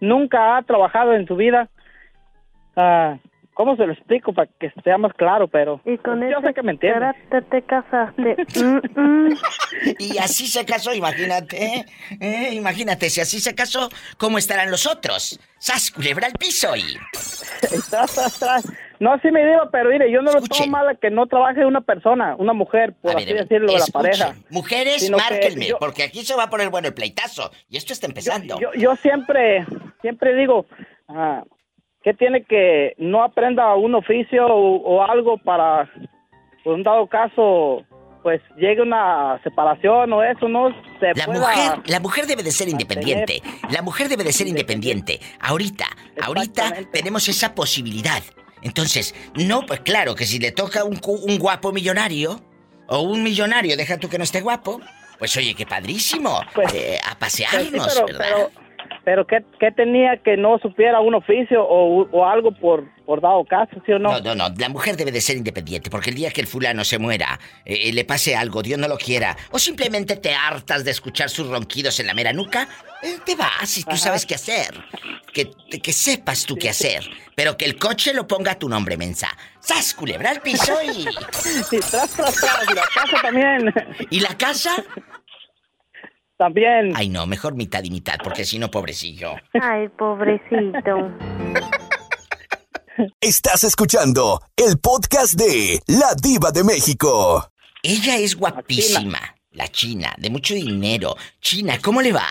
nunca ha trabajado en su vida. Ah, ¿Cómo se lo explico para que sea más claro? Pero Y con yo ese sé que me entiende. carácter te casaste. Mm, mm. Y así se casó, imagínate. ¿eh? Imagínate, si así se casó, ¿cómo estarán los otros? ¡Sas, culebra al piso y... Tras, tras, tras. No, sí me digo, pero mire, yo no lo tomo mal que no trabaje una persona, una mujer, por A ver, así a ver, decirlo, de la pareja. Mujeres, márquenme, yo- porque aquí se va a poner bueno el pleitazo. Y esto está empezando. Yo, yo siempre, siempre digo, ah, que tiene que no aprenda un oficio o, o algo para, por un dado caso, pues llegue una separación o eso, no se La pueda... mujer, la mujer debe de ser independiente. La mujer debe de ser independiente. Ahorita, ahorita tenemos esa posibilidad. Entonces, no, pues claro que si le toca un, un guapo millonario o un millonario, deja tú que no esté guapo, pues oye, qué padrísimo. Eh, a Pues sí, pasearnos, pero, ¿verdad? pero, pero ¿qué, qué tenía que no supiera un oficio o, o algo por, por dado caso, sí o no? No, no, no. La mujer debe de ser independiente, porque el día que el fulano se muera, eh, le pase algo, Dios no lo quiera, o simplemente te hartas de escuchar sus ronquidos en la mera nuca, eh, te vas y tú sabes qué hacer. Que, que sepas tú qué hacer. Pero que el coche lo ponga a tu nombre, mensa. ¡Sas, culebra al piso y... Sí, tras, tras, tras. Y la casa también. ¿Y la casa? También. Ay, no, mejor mitad y mitad, porque si no, pobrecillo. Ay, pobrecito. Estás escuchando el podcast de La Diva de México. Ella es guapísima, la china, de mucho dinero. China, ¿cómo le va?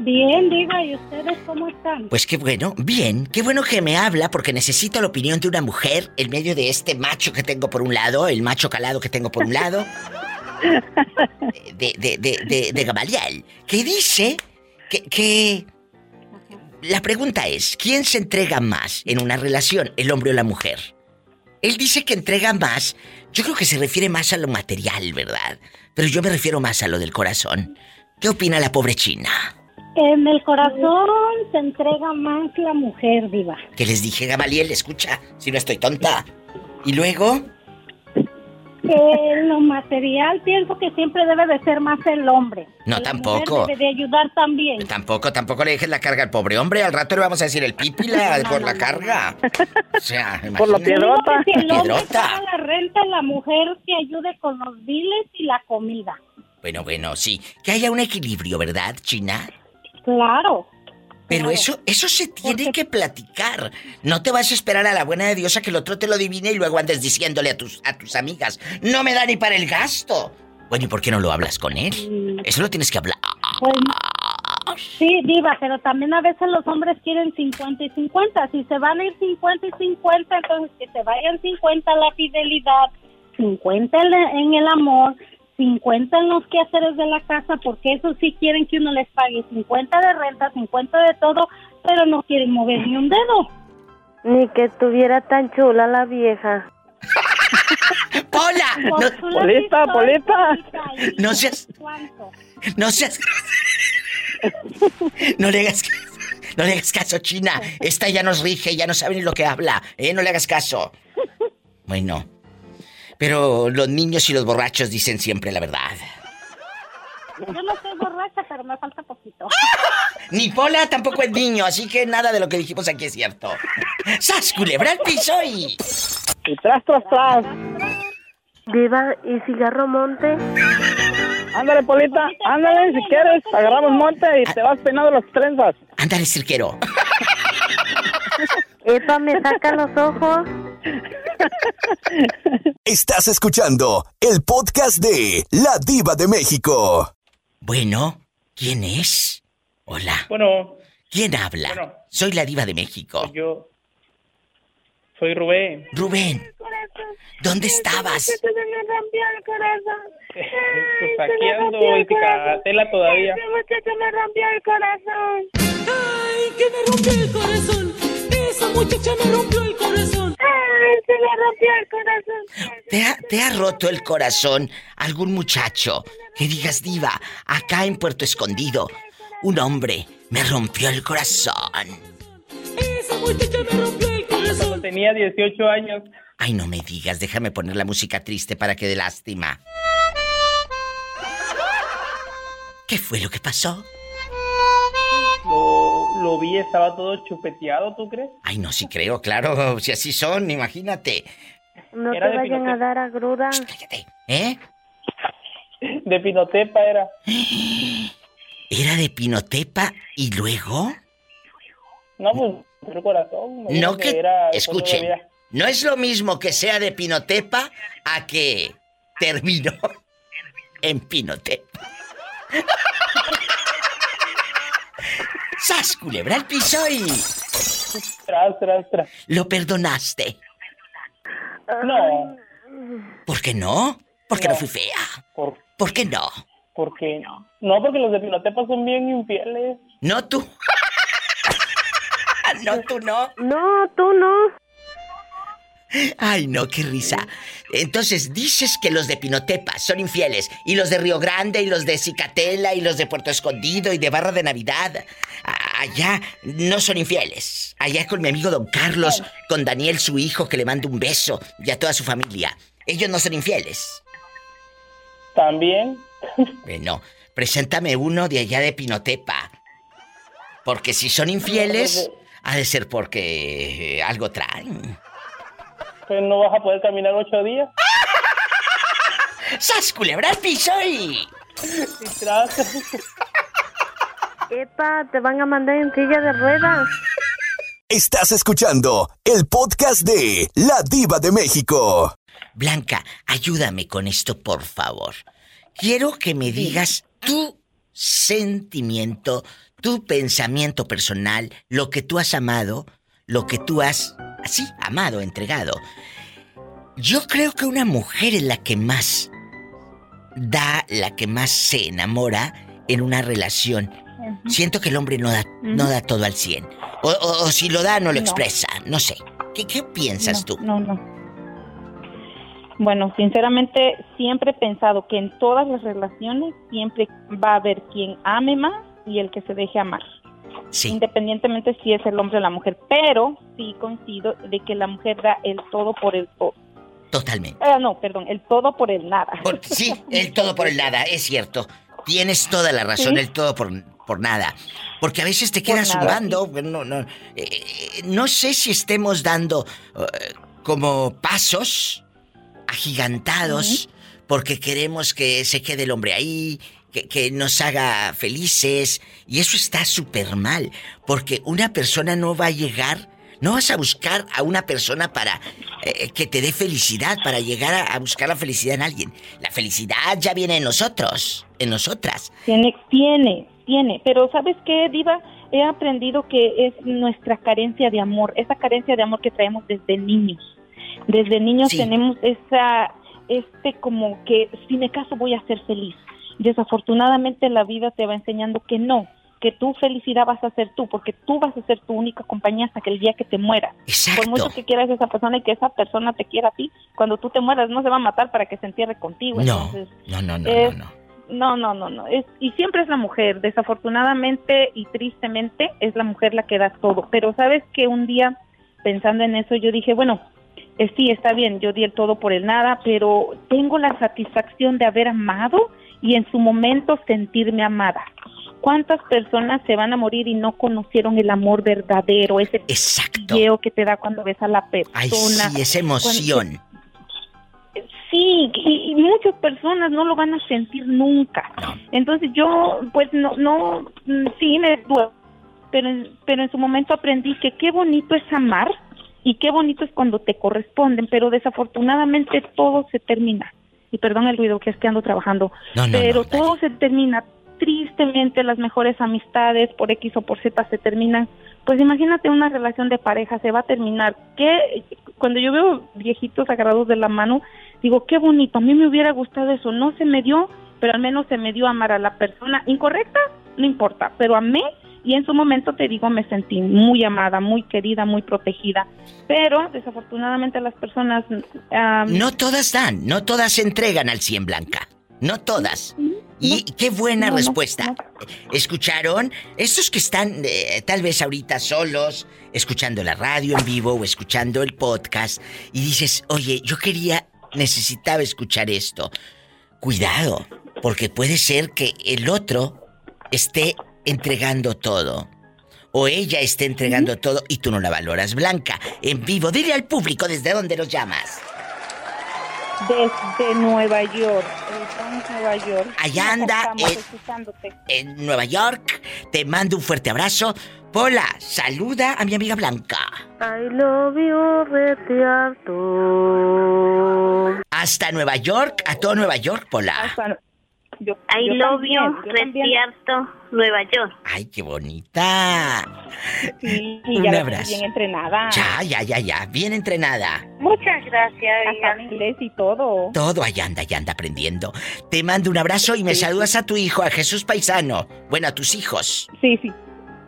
Bien, diga, ¿y ustedes cómo están? Pues qué bueno, bien, qué bueno que me habla porque necesito la opinión de una mujer en medio de este macho que tengo por un lado, el macho calado que tengo por un lado, de, de, de, de, Gamaliel, que dice que, que... La pregunta es, ¿quién se entrega más en una relación, el hombre o la mujer? Él dice que entrega más, yo creo que se refiere más a lo material, ¿verdad? Pero yo me refiero más a lo del corazón. ¿Qué opina la pobre china? En el corazón se entrega más la mujer, diva. Que les dije, Gamaliel, escucha, si no estoy tonta. Y luego, En lo material pienso que siempre debe de ser más el hombre. No, La tampoco. mujer debe de ayudar también. tampoco, tampoco le dejes la carga al pobre hombre. Al rato le vamos a decir el pipi la- por la carga. O sea, Por la piedrota. Si el hombre Piedrota. paga la renta, la mujer que ayude con los biles y la comida. Bueno, bueno, sí. Que haya un equilibrio, ¿verdad, China? Claro. Pero eso, eso se tiene que platicar. No te vas a esperar a la buena de Dios a que el otro te lo adivine y luego andes diciéndole a tus, a tus amigas, no me da ni para el gasto. Bueno, ¿y por qué no lo hablas con él? Eso lo tienes que hablar. Pues, sí, diva, pero también a veces los hombres quieren 50 y 50. Si se van a ir 50 y 50, entonces que se vayan 50 la fidelidad, 50 en en el amor, 50 en los quehaceres de la casa, porque eso sí quieren que uno les pague 50 de renta, 50 de todo, pero no quieren mover ni un dedo. Ni que estuviera tan chula la vieja. ¡Pola! No, Polita, polita. no seas... No seas... No le hagas caso. No le hagas caso, China. Esta ya nos rige, ya no sabe ni lo que habla. ¿eh? No le hagas caso. Bueno. Pero los niños y los borrachos dicen siempre la verdad. Yo no soy borracha, pero me falta poquito. Ni Pola tampoco es niño, así que nada de lo que dijimos aquí es cierto. ¡Sas, culebra al piso y... Y tras, tras, tras. Diva, ¿y cigarro monte? Ándale, Polita, ándale, si quieres, agarramos monte y te vas peinando las trenzas. Ándale, cirquero. Epa, me saca los ojos. Estás escuchando el podcast de La Diva de México. Bueno, ¿quién es? Hola. Bueno, ¿Quién habla? Bueno. Soy la diva de México. yo soy Rubén. Rubén, ¿dónde estabas? Pues aquí ando en Cicatela todavía. muchacho me rompió el corazón. Ay, que me rompió el corazón. Esa muchacha me rompió el corazón. Ay, se me rompió el corazón. ¿Te ha, te ha roto el corazón algún muchacho que digas diva acá en Puerto Escondido? Un hombre me rompió el corazón. Esa muchacha me rompió el corazón. Cuando tenía 18 años, Ay, no me digas, déjame poner la música triste para que dé lástima. ¿Qué fue lo que pasó? Lo, lo vi, estaba todo chupeteado, ¿tú crees? Ay, no, sí creo, claro, si así son, imagínate. No Era te vayan a dar a gruda. ¿Eh? De Pinotepa era. ¿Era de Pinotepa y luego? No, pues, el corazón. No dijo que... era Escuchen, no es lo mismo que sea de Pinotepa a que terminó en Pinotepa. ¡Sas, culebra al piso y... Tras, tras, tras. ¿Lo perdonaste? No, ¿Por qué no? Porque no, No. fui fea. por, ¿Por qué no? porque no. No, porque los de Pinotepa son bien infieles. No tú. no tú no. No, tú no. Ay, no, qué risa. Entonces, dices que los de Pinotepa son infieles y los de Río Grande y los de Cicatela y los de Puerto Escondido y de Barra de Navidad, allá no son infieles. Allá con mi amigo Don Carlos, con Daniel, su hijo, que le mando un beso y a toda su familia. Ellos no son infieles. También. Bueno, preséntame uno de allá de Pinotepa. Porque si son infieles, ha de ser porque algo traen. Pues no vas a poder caminar ocho días. ¡Sas, culebra al piso y... Epa, te van a mandar en silla de ruedas. Estás escuchando el podcast de La Diva de México. Blanca, ayúdame con esto, por favor. Quiero que me digas tu sentimiento, tu pensamiento personal, lo que tú has amado, lo que tú has, así, amado, entregado. Yo creo que una mujer es la que más da, la que más se enamora en una relación. Siento que el hombre no da, no da todo al 100. O, o- o si lo da, no lo No. expresa. No sé. ¿Qué, qué piensas tú? No, no. Bueno, sinceramente siempre he pensado que en todas las relaciones siempre va a haber quien ame más y el que se deje amar. Independientemente si es el hombre o la mujer, pero sí coincido de que la mujer da el todo por el todo. Totalmente. Eh, no, perdón, el todo por el nada. Por- sí, el todo por el nada, es cierto. Tienes toda la razón, Sí. el todo por, por nada. Porque a veces te quedas zumbando. No, no, eh, no sé si estemos dando eh, como pasos agigantados porque queremos que se quede el hombre ahí, que, que nos haga felices. Y eso está súper mal, porque una persona no va a llegar, no vas a buscar a una persona para eh, que te dé felicidad, para llegar a, a buscar la felicidad en alguien. La felicidad ya viene en nosotros, en nosotras. Tiene, tiene, tiene. Pero ¿sabes qué, Diva? He aprendido que es nuestra carencia de amor, esa carencia de amor que traemos desde niños. Desde niños Sí. tenemos esa, este como que si me caso voy a ser feliz. Desafortunadamente la vida te va enseñando que no, que tu felicidad vas a ser tú, porque tú vas a ser tu única compañía hasta que el día que te mueras. Por mucho que quieras a esa persona y que esa persona te quiera a ti, cuando tú te mueras no se va a matar para que se entierre contigo. No, Entonces, no, no, no, es- no. no, no, no, no. Es, y siempre es la mujer. Desafortunadamente y tristemente es la mujer la que da todo. Pero sabes que un día, pensando en eso, yo dije, bueno, eh, sí, está bien, yo di el todo por el nada, pero tengo la satisfacción de haber amado y en su momento sentirme amada. ¿Cuántas personas se van a morir y no conocieron el amor verdadero, ese cosquilleo que te da cuando ves a la persona? Ay, sí, esa emoción. Sí, y, muchas personas no lo van a sentir nunca. Entonces yo, pues no, no, mm, sí me duele, pero, pero en su momento aprendí que qué bonito es amar y qué bonito es cuando te corresponden, pero desafortunadamente todo se termina. Y perdón el ruido que es que ando trabajando, No, no, pero no, todo se termina. Tristemente las mejores amistades por X o por Z se terminan. Pues imagínate una relación de pareja se va a terminar. ¿Qué? Cuando yo veo viejitos agarrados de la mano, digo, qué bonito, a mí me hubiera gustado eso. No se me dio, pero al menos se me dio amar a la persona. Incorrecta, no importa, pero amé y en su momento te digo, me sentí muy amada, muy querida, muy protegida. Pero desafortunadamente las personas... ah, No todas dan, no todas se entregan al 100 blanca. No todas. Y qué buena No, no, respuesta. ¿Escucharon? Estos que están eh, tal vez ahorita solos, escuchando la radio en vivo o escuchando el podcast, y dices, oye, yo quería, necesitaba escuchar esto. Cuidado, porque puede ser que el otro esté entregando todo. O ella esté entregando todo y tú no la valoras. Blanca, en vivo, dile al público desde dónde nos llamas. Desde Nueva York, Nueva. Allá anda, eh, escuchándote. en Nueva York. Te mando un fuerte abrazo. Pola, saluda a mi amiga Blanca. I love you. Hasta Nueva York, a todo Nueva York, Pola. I yo love también, you, yo. Retiarto, Nueva York. Ay, qué bonita. Sí, Un ya abrazo. bien entrenada. Ya, ya, ya, ya. Bien entrenada. Muchas gracias. Hasta inglés y todo. Todo allá anda, ya anda aprendiendo. Te mando un abrazo y me saludas a tu hijo, a Jesús Paisano. Bueno, a tus hijos. Sí, sí.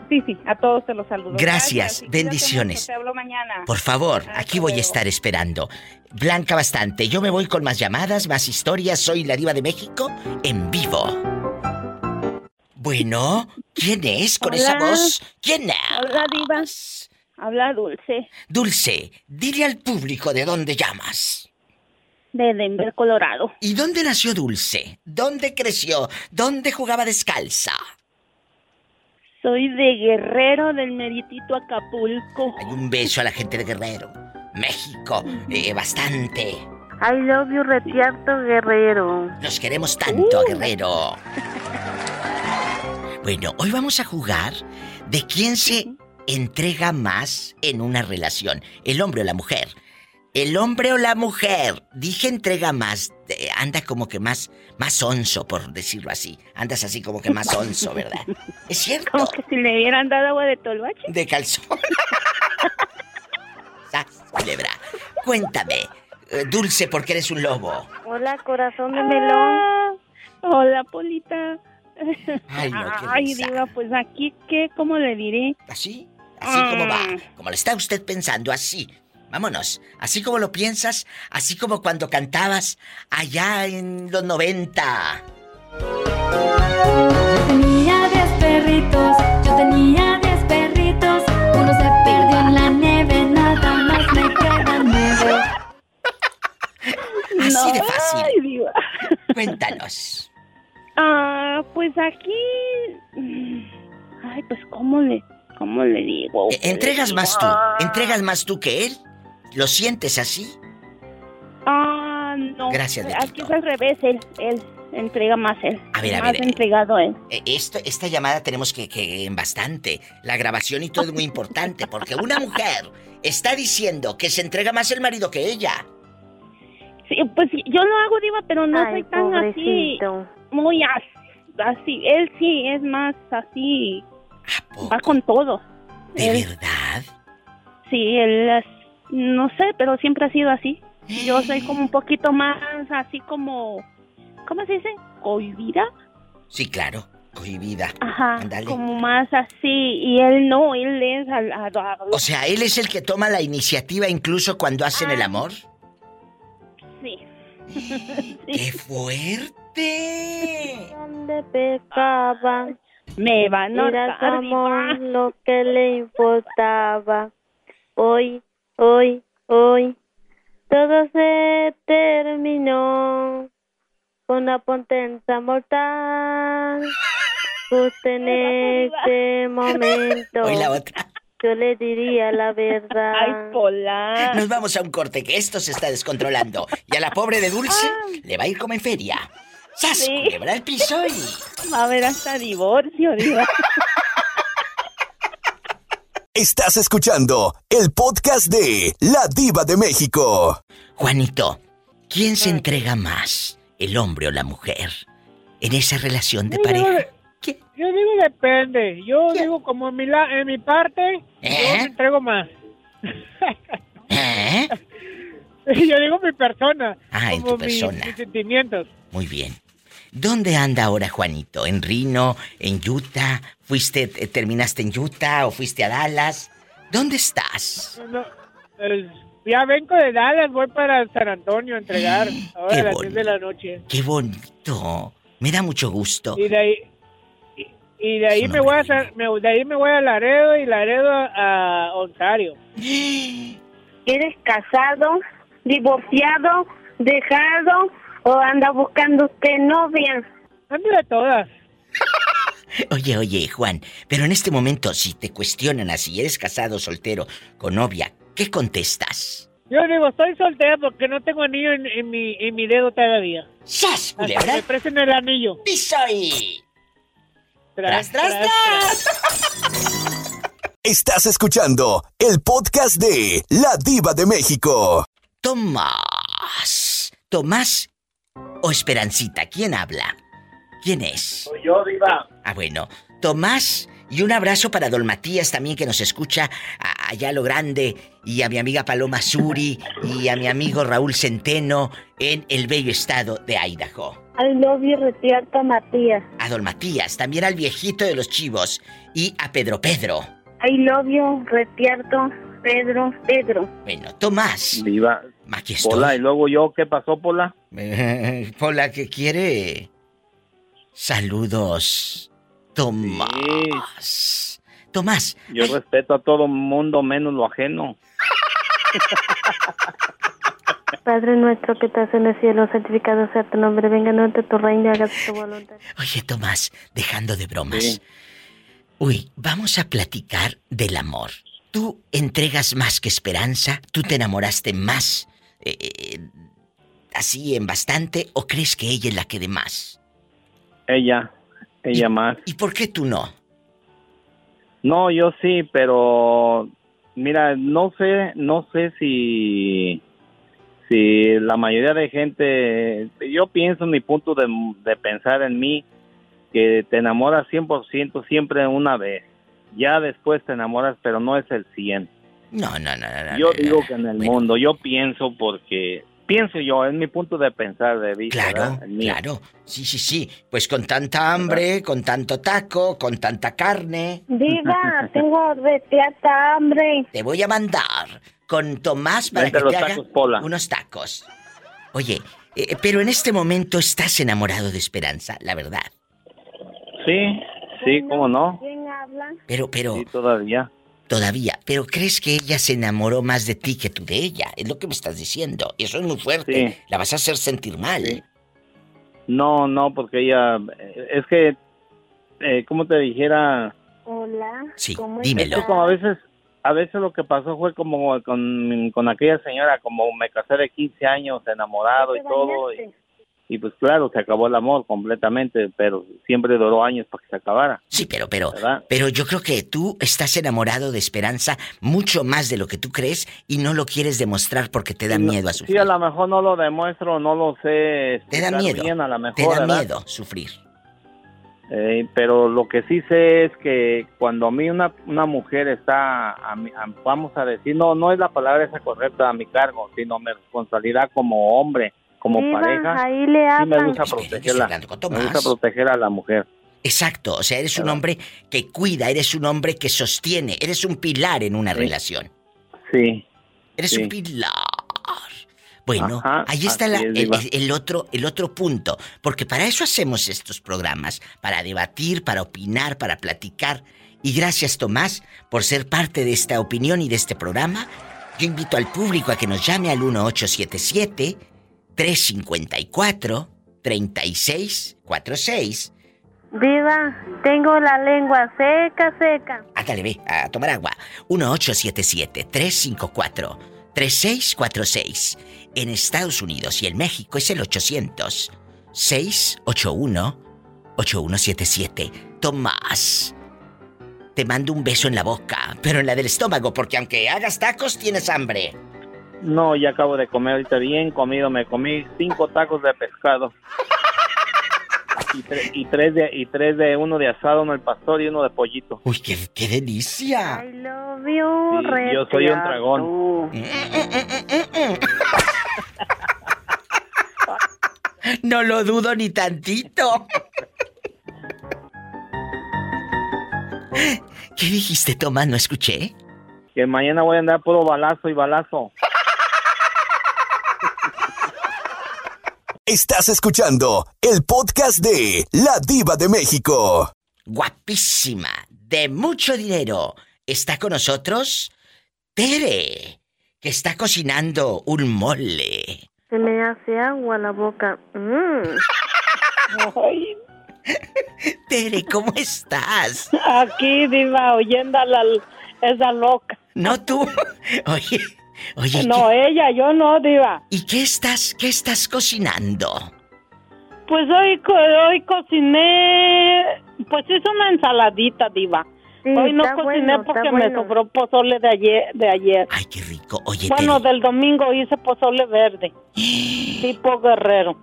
Sí, sí, a todos te los saludo. Gracias, bendiciones. mucho, Te hablo mañana. Por favor, aquí voy a estar esperando. Blanca bastante. Yo me voy con más llamadas, más historias. Soy la diva de México en vivo. Bueno, ¿quién es con esa voz? ¿Quién es? Hola, Diva. Habla Dulce, Dulce, dile al público de dónde llamas. de Denver, Colorado. ¿Y dónde nació Dulce? ¿Dónde creció? ¿Dónde jugaba descalza? Soy de Guerrero, del meritito Acapulco. Hay un beso a la gente de Guerrero. México, eh, bastante. I love you, Retiarto Guerrero. Los queremos tanto a Guerrero. Bueno, hoy vamos a jugar de quién se entrega más en una relación, el hombre o la mujer. El hombre o la mujer, dije entrega más, eh, anda como que más, más onzo, por decirlo así. Andas así como que más onzo, ¿verdad? ¿Es cierto? Como que si le hubieran dado agua de tolvache. De calzón. Culebra. Cuéntame, eh, Dulce, porque eres un lobo. Hola, corazón de melón. Hola, Polita. Ay, no, qué Ay. Diva, pues aquí, ¿qué? ¿Cómo le diré? ¿Así? Así como va, como lo está usted pensando, así. Vámonos, así como lo piensas, así como cuando cantabas allá en los 90. Yo tenía diez perritos, yo tenía diez perritos. Uno se perdió en la nieve, nada más me quedan nueve. Así de fácil. Ay, Diva. Cuéntanos. Ah, pues aquí... mm, Ay, pues, ¿cómo le, cómo le digo? Eh, ¿Entregas más tú? Ah. ¿Entregas más tú que él? ¿Lo sientes así? Ah, no. Gracias, Aquí es al revés, él, él, entrega más él. A ver, a más ver, entregado él. Eh, Esto, esta llamada tenemos que, que en bastante. La grabación y todo es muy importante, porque una mujer está diciendo que se entrega más el marido que ella. Sí, pues yo lo hago, Diva, pero no Ay, soy tan pobrecito. así. Muy as- así. Él sí es más así. Va con todo. ¿De Él- verdad? Sí, él es- no sé, pero siempre ha sido así. Yo soy como un poquito más así como, ¿cómo se dice? Cohibida. Sí, claro. Cohibida. Ajá. Como más así. Y él no, él es al, O sea, él es el que toma la iniciativa incluso cuando hacen el amor. Sí. ¡Qué fuerte! Pecaba. Me va a Era amor lo que le importaba. Hoy, hoy, hoy, todo se terminó con una potencia mortal. Justo en este momento. Hoy la otra. Yo le diría la verdad. Ay, Pola. Nos vamos a un corte, que esto se está descontrolando. Y a la pobre de Dulce le va a ir como en feria. ¡Sas! Culebra el piso y... Va a haber hasta divorcio, Diva. Estás escuchando el podcast de La Diva de México. Juanito, ¿quién se entrega más? ¿El hombre o la mujer? En esa relación de Yo pareja. digo, yo digo depende. Yo digo como en mi, la- en mi parte, yo me entrego más. ¿Eh? yo digo mi persona. Ah, en tu mis- persona. mis sentimientos. Muy bien. ¿Dónde anda ahora Juanito? ¿En Reno? ¿En Utah? ¿Fuiste, eh, terminaste en Utah o fuiste a Dallas? ¿Dónde estás? No, pues, ya vengo de Dallas, voy para San Antonio a entregar ahora Qué a las bonito. 10 de la noche. ¡Qué bonito! Me da mucho gusto. Y de ahí, y, y de ahí me voy a me- de ahí me voy a Laredo y Laredo a Ontario. ¿Eres casado, divorciado, dejado o anda buscando usted novia? Ando de todas. Oye, oye, Juan, pero en este momento, si te cuestionan así, eres casado, soltero, con novia, ¿qué contestas? Yo digo, estoy soltera porque no tengo anillo en, en mi, en mi dedo todavía. ¡Sas, culebra! Me presten el anillo. ¡Piso ahí! Tras, tras, Estás escuchando el podcast de La Diva de México. Tomás. ¿Tomás o Esperancita? ¿Quién habla? ¿Quién es? Soy yo, Diva. Ah, bueno. Tomás y un abrazo para Don Matías también que nos escucha a- allá a lo grande y a mi amiga Paloma Suri y a mi amigo Raúl Centeno en el bello estado de Idaho. I love you, retierta Matías. A Don Matías, también al viejito de los chivos y a Pedro Pedro. Love you, retierto Pedro, Pedro. Bueno, Tomás. Viva. Aquí estoy. Pola, y luego yo, ¿qué pasó, Pola? Pola, ¿qué quiere? Saludos. Tomás. Tomás. Yo respeto a todo mundo menos lo ajeno. Padre nuestro que estás en el cielo, santificado sea tu nombre, venga ante tu reino y hágase tu voluntad. Oye, Tomás, dejando de bromas. Uy, vamos a platicar del amor. ¿Tú entregas más que esperanza? ¿Tú te enamoraste más? Eh, eh, así en bastante o crees que ella es la que de más? Ella, ella más. ¿Y por qué tú no? No, yo sí, pero mira, no sé, no sé si si la mayoría de gente, yo pienso en mi punto de, de pensar en mí, que te enamoras 100% siempre una vez. Ya después te enamoras, pero no es el 100. No, no, no, no. no, Yo no, digo que en el mundo, yo pienso porque, pienso yo, es mi punto de pensar de vista. Claro, claro. Sí, sí, sí. Pues con tanta hambre, con tanto taco, con tanta carne. Diva, tengo retierta hambre. Te voy a mandar con Tomás para Vente que los te haga tacos, Pola. unos tacos. Oye, eh, pero en este momento estás enamorado de Esperanza, la verdad. Sí, sí, cómo no. ¿Quién habla? Pero, pero, Sí, todavía. Todavía. Pero crees que ella se enamoró más de ti que tú de ella. Es lo que me estás diciendo. Eso es muy fuerte. Sí. La vas a hacer sentir mal. No, no, porque ella, eh, es que, eh, como te dijera, Hola. Sí, ¿cómo es dímelo. que como a veces, a veces lo que pasó fue como con, con aquella señora, como me casé de 15 años, enamorado y todo, y, y pues claro, se acabó el amor completamente, pero siempre duró años para que se acabara. Sí, pero, pero, pero yo creo que tú estás enamorado de Esperanza mucho más de lo que tú crees y no lo quieres demostrar porque te da miedo a sufrir. Sí, a lo mejor no lo demuestro, no lo sé. Te da miedo. bien, a lo mejor, te da ¿verdad? miedo sufrir. Eh, pero lo que sí sé es que cuando a mí una, una mujer está, a mi- a- vamos a decir, no no es la palabra esa correcta a mi cargo, sino mi responsabilidad como hombre, como Diva, pareja, ahí le sí me gusta protegerla, hablando con me gusta proteger a la mujer. Exacto, o sea, eres un hombre que cuida, eres un hombre que sostiene, eres un pilar en una Sí. relación. Sí. Eres Sí. un pilar. Bueno, Ajá, ahí está así la- es, el, Diva. el otro, el otro punto, porque para eso hacemos estos programas, para debatir, para opinar, para platicar. Y gracias Tomás por ser parte de esta opinión y de este programa. Yo invito al público a que nos llame al 1877 354 3646. Diva, tengo la lengua seca, seca. Ándale, ve, a tomar agua. 1877-354-3646. En Estados Unidos y en México es el 800-681-8177. Tomás, te mando un beso en la boca, pero en la del estómago, porque aunque hagas tacos, tienes hambre. No, ya acabo de comer ahorita bien comido, me comí cinco tacos de pescado. Y, tre- y tres de y tres de uno de asado, uno del pastor y uno de pollito. Uy, qué, qué delicia. I love you, Sí, yo soy un dragón. No lo dudo ni tantito. ¿Qué dijiste, Tomás? No escuché. Que mañana voy a andar puro balazo y balazo. Estás escuchando el podcast de La Diva de México. Guapísima, de mucho dinero. Está con nosotros Tere, que está cocinando un mole. Se me hace agua la boca. Mm. Tere, ¿cómo estás? Aquí, Diva, oyendo a la, esa loca. No tú. Oye, oye. No, ella, yo no, Diva. ¿Y qué estás, qué estás cocinando? Pues hoy, co- hoy cociné, pues hice una ensaladita, Diva. Sí, hoy no cociné bueno, porque me sobró pozole de ayer. De ayer. Ay, qué rico. Oye, bueno, del domingo hice pozole verde, tipo guerrero.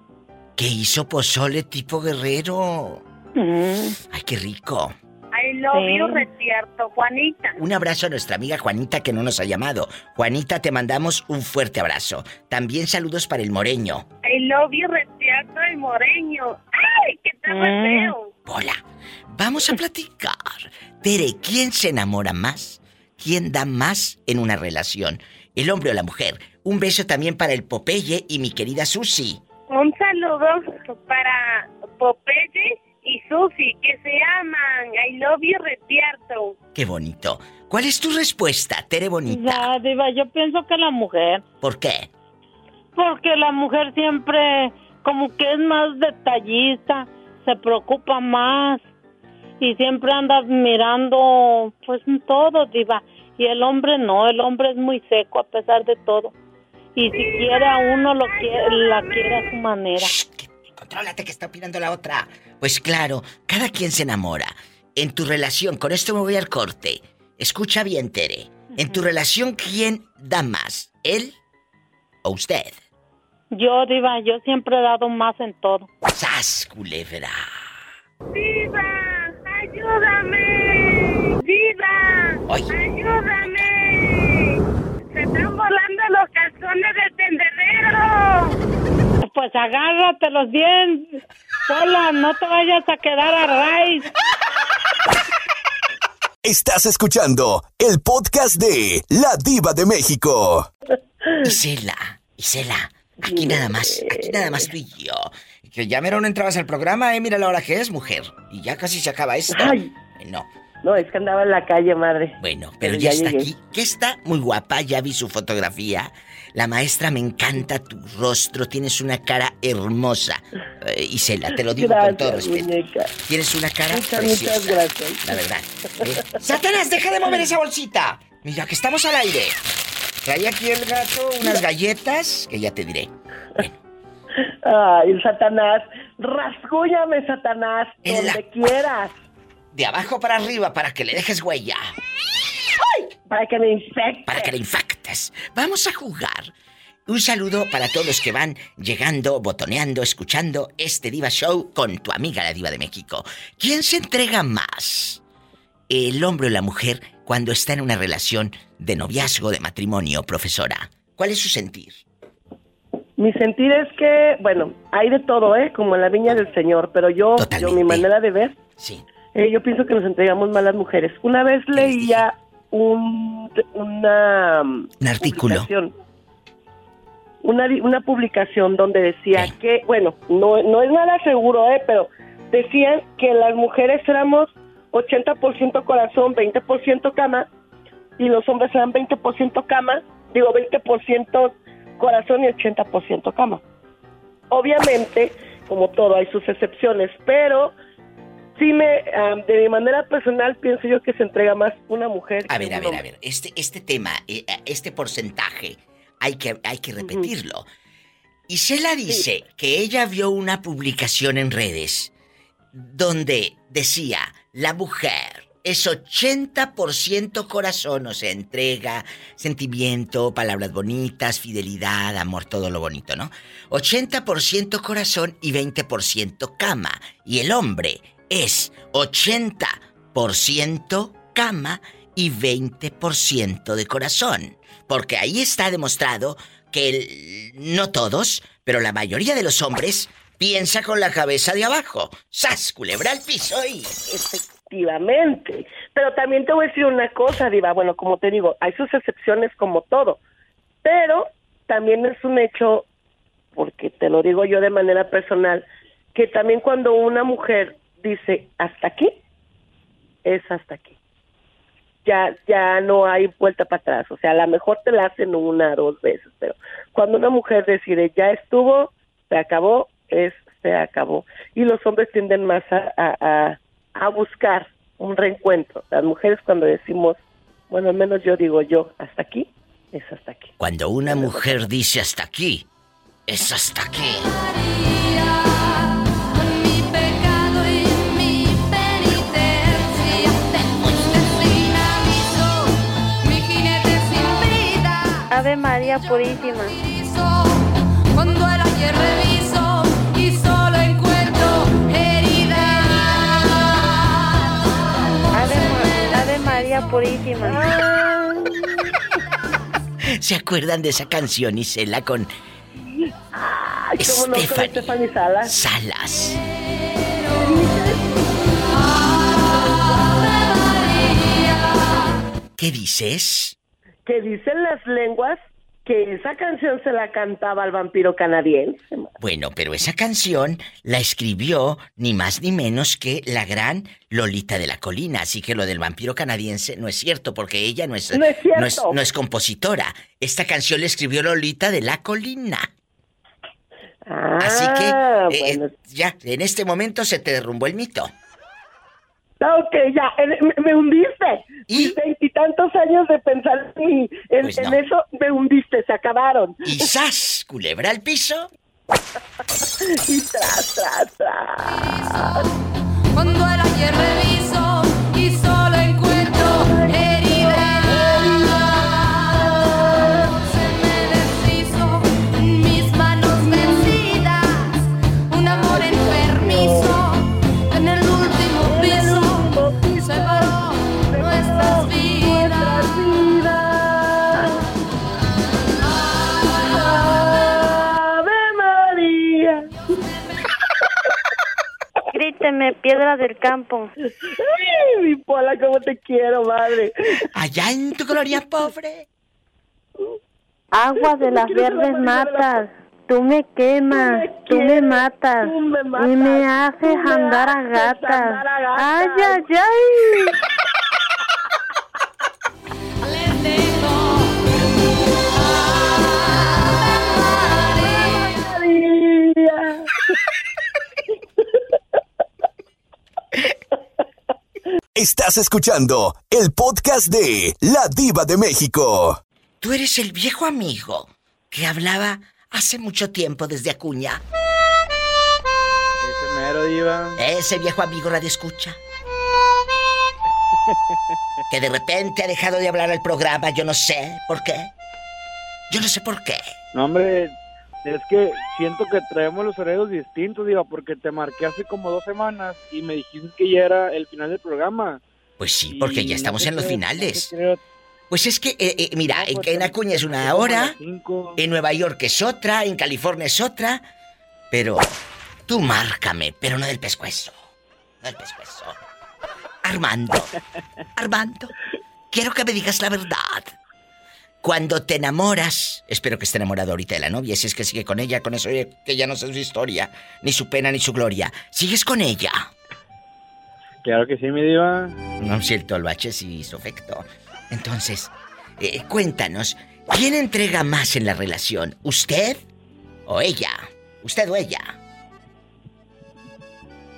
¿qué hizo pozole tipo guerrero? Ay, qué rico. I love Sí. you, Retierto, Juanita. Un abrazo a nuestra amiga Juanita que no nos ha llamado. Juanita, te mandamos un fuerte abrazo. También saludos para el moreño. I love you, Retierto, el moreño. ¡Ay, qué tal Mm. Hola, vamos a platicar. Tere, ¿quién se enamora más? ¿Quién da más en una relación? ¿El hombre o la mujer? Un beso también para el Popeye y mi querida Susi. Un saludo para Popeye y Susi, que se aman. I love you, Retierto. Qué bonito. ¿Cuál es tu respuesta, Tere Bonita? Ya, Diva, yo pienso que la mujer, ¿Por qué? porque la mujer siempre como que es más detallista, se preocupa más y siempre anda mirando pues todo, Diva. Y el hombre no, el hombre es muy seco a pesar de todo. Y si quiere a uno, lo quiere, la quiere a su manera. Contrólate que está opinando la otra. Pues claro, cada quien se enamora. En tu relación, con esto me voy al corte. Escucha bien, Tere. En tu relación, ¿quién da más? ¿Él o usted? Yo, Diva, yo siempre he dado más en todo. ¡Sas, culebra! ¡Viva! ¡Ayúdame! ¡Viva! Ay. ¡Ayúdame! ¡Se están volando los calzones del tendedero! Pues agárratelos bien. Sola, no te vayas a quedar a raíz. Estás escuchando el podcast de La Diva de México. Isela, Isela, aquí nada más, aquí nada más tú y yo. Que ya mero no entrabas al programa, eh, mira la hora que es, mujer. Y ya casi se acaba esto. Ay. Eh, No, No, es que andaba en la calle, madre. bueno, pero Pero ya, ya está llegué. aquí. Que está muy guapa, ya vi su fotografía. La maestra, me encanta tu rostro, tienes una cara hermosa. Eh, Isela, te lo digo con todo respeto. muñeca. Tienes una cara Muchas, preciosa. muchas gracias. La verdad. ¿eh? Satanás, deja de mover esa bolsita. Mira, que estamos al aire. Trae aquí el gato unas galletas que ya te diré. Bueno, Ay, Satanás, rasguñame, Satanás, En la- donde quieras. De abajo para arriba para que le dejes huella. Para que me infecte. Para que le infectes. Vamos a jugar. Un saludo para todos los que van llegando, botoneando, escuchando este Diva Show con tu amiga la Diva de México. ¿Quién se entrega más? ¿El hombre o la mujer cuando está en una relación de noviazgo, de matrimonio, profesora? ¿Cuál es su sentir? Mi sentir es que, bueno, hay de todo, ¿eh? Como en la viña del Señor, pero yo, yo mi manera de ver, Sí. eh, yo pienso que nos entregamos más las mujeres. Una vez leía un, una... Un artículo. publicación, Una, una publicación donde decía que, bueno, no, no es nada seguro, ¿eh? Pero decían que las mujeres éramos 80% corazón, 20% cama, y los hombres eran 20% cama, digo 20% corazón y 80% cama. Obviamente, como todo, hay sus excepciones, pero sí me, ah, de mi manera personal, pienso yo que se entrega más una mujer. A que ver, a ver, hombre. a ver. Este, este tema, eh, este porcentaje, hay que, hay que repetirlo. Isela dice que ella vio una publicación en redes donde decía, la mujer es 80% corazón, o sea, entrega, sentimiento, palabras bonitas, fidelidad, amor, todo lo bonito, ¿no? 80% corazón y 20% cama. Y el hombre es 80% cama y 20% de corazón. Porque ahí está demostrado que el- no todos, pero la mayoría de los hombres piensa con la cabeza de abajo. ¡Sas! Culebra al piso y... Efectivamente. Pero también te voy a decir una cosa, Diva. Bueno, como te digo, hay sus excepciones como todo. Pero también es un hecho, porque te lo digo yo de manera personal, que también cuando una mujer dice hasta aquí, es hasta aquí. Ya, ya no hay vuelta para atrás. O sea, a lo mejor te la hacen una, dos veces, pero cuando una mujer decide ya estuvo, se acabó, es se acabó. Y los hombres tienden más a, a, a- buscar un reencuentro. Las mujeres cuando decimos, bueno, al menos yo digo yo, hasta aquí, es hasta aquí. Cuando una mujer dice hasta aquí, es hasta aquí. Ave María Purísima. Cuando el ayer reviso y solo encuentro Ave, Ma- Ave María Purísima. ¿Se acuerdan de esa canción, Isela, con Ay, cómo no, con Stephanie Stephanie Salas. Salas? ¿Qué dices? Que dicen las lenguas que esa canción se la cantaba al vampiro canadiense. Bueno, pero esa canción la escribió ni más ni menos que la gran Lolita de la Colina, así que lo del vampiro canadiense no es cierto, porque ella no es, No es no es, no es compositora. Esta canción la escribió Lolita de la Colina. así que Ah, eh, eh, ya, en este momento se te derrumbó el mito. Ok, ya, me, me hundiste. Mis veintitantos años de pensar en, Pues en no. eso, me hundiste, se acabaron. Y ¡zas! Culebra al piso. y tras, tras, tras. Cuando el ayer Del campo. Ay, mi Pola, cómo te quiero, madre. Allá en tu gloria pobre. Agua de las verdes matas. Tú me quemas, tú me matas, y me haces andar a gatas. Ay, ay, ay. Estás escuchando el podcast de La Diva de México. Tú eres el viejo amigo que hablaba hace mucho tiempo desde Acuña. Ese mero, Diva. Ese viejo amigo radio escucha. Que de repente ha dejado de hablar al programa, yo no sé por qué. Yo no sé por qué. No, hombre, es que siento que traemos los horarios distintos, Diva, porque te marqué hace como dos semanas y me dijiste que ya era el final del programa. Pues sí, porque Y ya estamos en los finales. no Pues es que, eh, eh, mira, en, pues, en Acuña es una hora, en Nueva York es otra, en California es otra, pero tú márcame, pero no del pescuezo. No del pescuezo. Armando, Armando, quiero que me digas la verdad. Cuando te enamoras, espero que esté enamorado ahorita de la novia, si es que sigue con ella, con eso que ya no sé su historia, ni su pena ni su gloria. ¿Sigues con ella? Claro que sí, mi Diva. No es cierto, el bache sí hizo efecto. Entonces, eh, cuéntanos, ¿quién entrega más en la relación? ¿Usted o ella? ¿Usted o ella?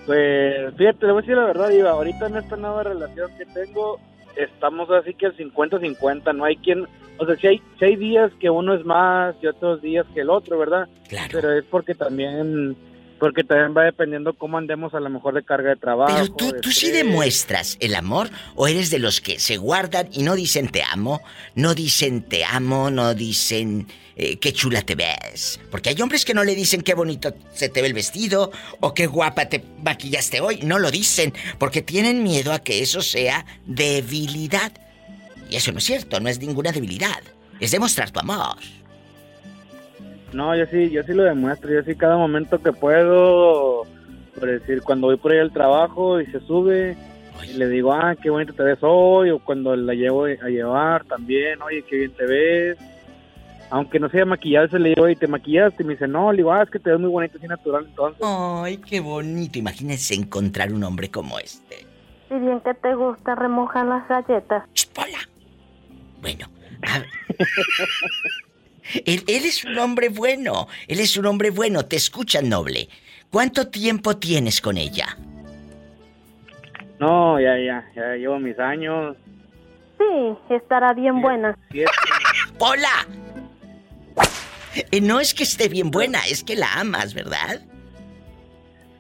Pues fíjate, le voy a decir la verdad, Diva. Ahorita en esta nueva relación que tengo, estamos así que al 50-50. No hay quien. O sea, si hay, si hay días que uno es más y otros días que el otro, ¿verdad? Claro. Pero es porque también. Porque también va dependiendo cómo andemos a lo mejor de carga de trabajo. Pero tú, tú sí demuestras el amor o eres de los que se guardan y no dicen te amo, no dicen te amo, no dicen eh, qué chula te ves. Porque hay hombres que no le dicen qué bonito se te ve el vestido o qué guapa te maquillaste hoy. No lo dicen porque tienen miedo a que eso sea debilidad. Y eso no es cierto, no es ninguna debilidad. Es demostrar tu amor. No, yo sí, yo sí lo demuestro. Yo sí cada momento que puedo, por decir, cuando voy por ahí al trabajo y se sube, y le digo, ah, qué bonito te ves hoy, o cuando la llevo a llevar también, oye, qué bien te ves. Aunque no sea maquillarse, le digo, oye, ¿te maquillaste? Y me dice, no, le digo, ah, es que te ves muy bonito así natural entonces. Ay, qué bonito. Imagínense encontrar un hombre como este. Y bien que te gusta remojar las galletas. Bueno, a ver. él, él es un hombre bueno. Él es un hombre bueno. Te escucha, noble. ¿Cuánto tiempo tienes con ella? No, ya, ya, ya llevo mis años. Sí, estará bien buena. ¡Hola! Eh, no es que esté bien buena, es que la amas, ¿verdad?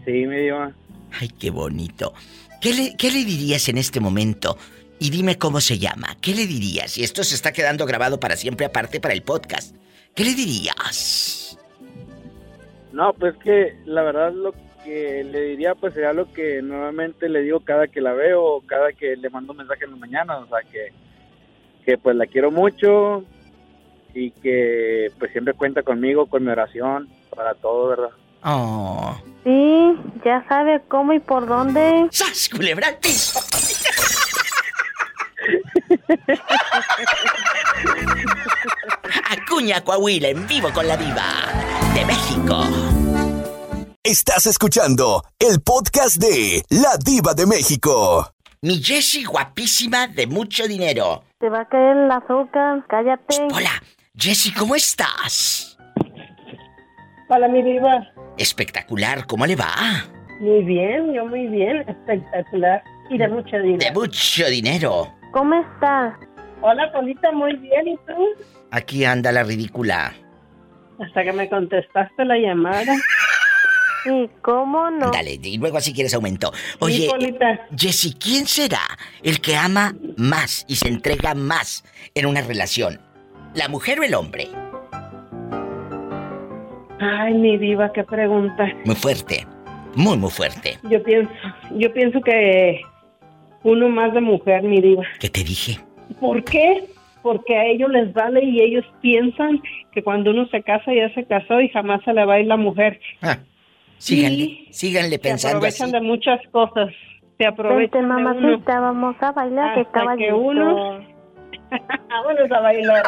Sí, me dio. Ay, qué bonito. ¿Qué le, qué le dirías en este momento? Y dime cómo se llama. ¿Qué le dirías? Y esto se está quedando grabado para siempre aparte para el podcast. ¿Qué le dirías? No, pues que la verdad lo que le diría pues sería lo que nuevamente le digo cada que la veo, cada que le mando un mensaje en la mañana, o sea que, que pues la quiero mucho y que pues siempre cuenta conmigo, con mi oración, para todo, ¿verdad? Oh. Sí, ya sabe cómo y por dónde. ¡Sas, culebra piso! Acuña Coahuila en vivo con la diva de México. Estás escuchando el podcast de La Diva de México. Mi Jessie guapísima de mucho dinero. Te va a caer el azúcar, cállate. Hola, Jessie, ¿cómo estás? Hola, mi diva. Espectacular, ¿cómo le va? Muy bien, yo muy bien. Espectacular. Y de mucho dinero. De mucho dinero. ¿Cómo estás? Hola, Polita, muy bien. ¿Y tú? Aquí anda la ridícula. Hasta que me contestaste la llamada. Sí, ¿cómo no? Dale, y luego si quieres aumento. Oye. Jessie, ¿quién será el que ama más y se entrega más en una relación? ¿La mujer o el hombre? Ay, mi diva, qué pregunta. Muy fuerte. Muy, muy fuerte. Yo pienso, yo pienso que uno más de mujer, mi diva. ¿Qué te dije? ¿Por qué? Porque a ellos les vale y ellos piensan que cuando uno se casa ya se casó y jamás se le va a ir la mujer. Ah, síganle, síganle Se pensando aprovechan así. de muchas cosas. Se aprovechan Vente, de uno. mamacita, vamos a bailar de Hasta que uno- Vámonos a bailar.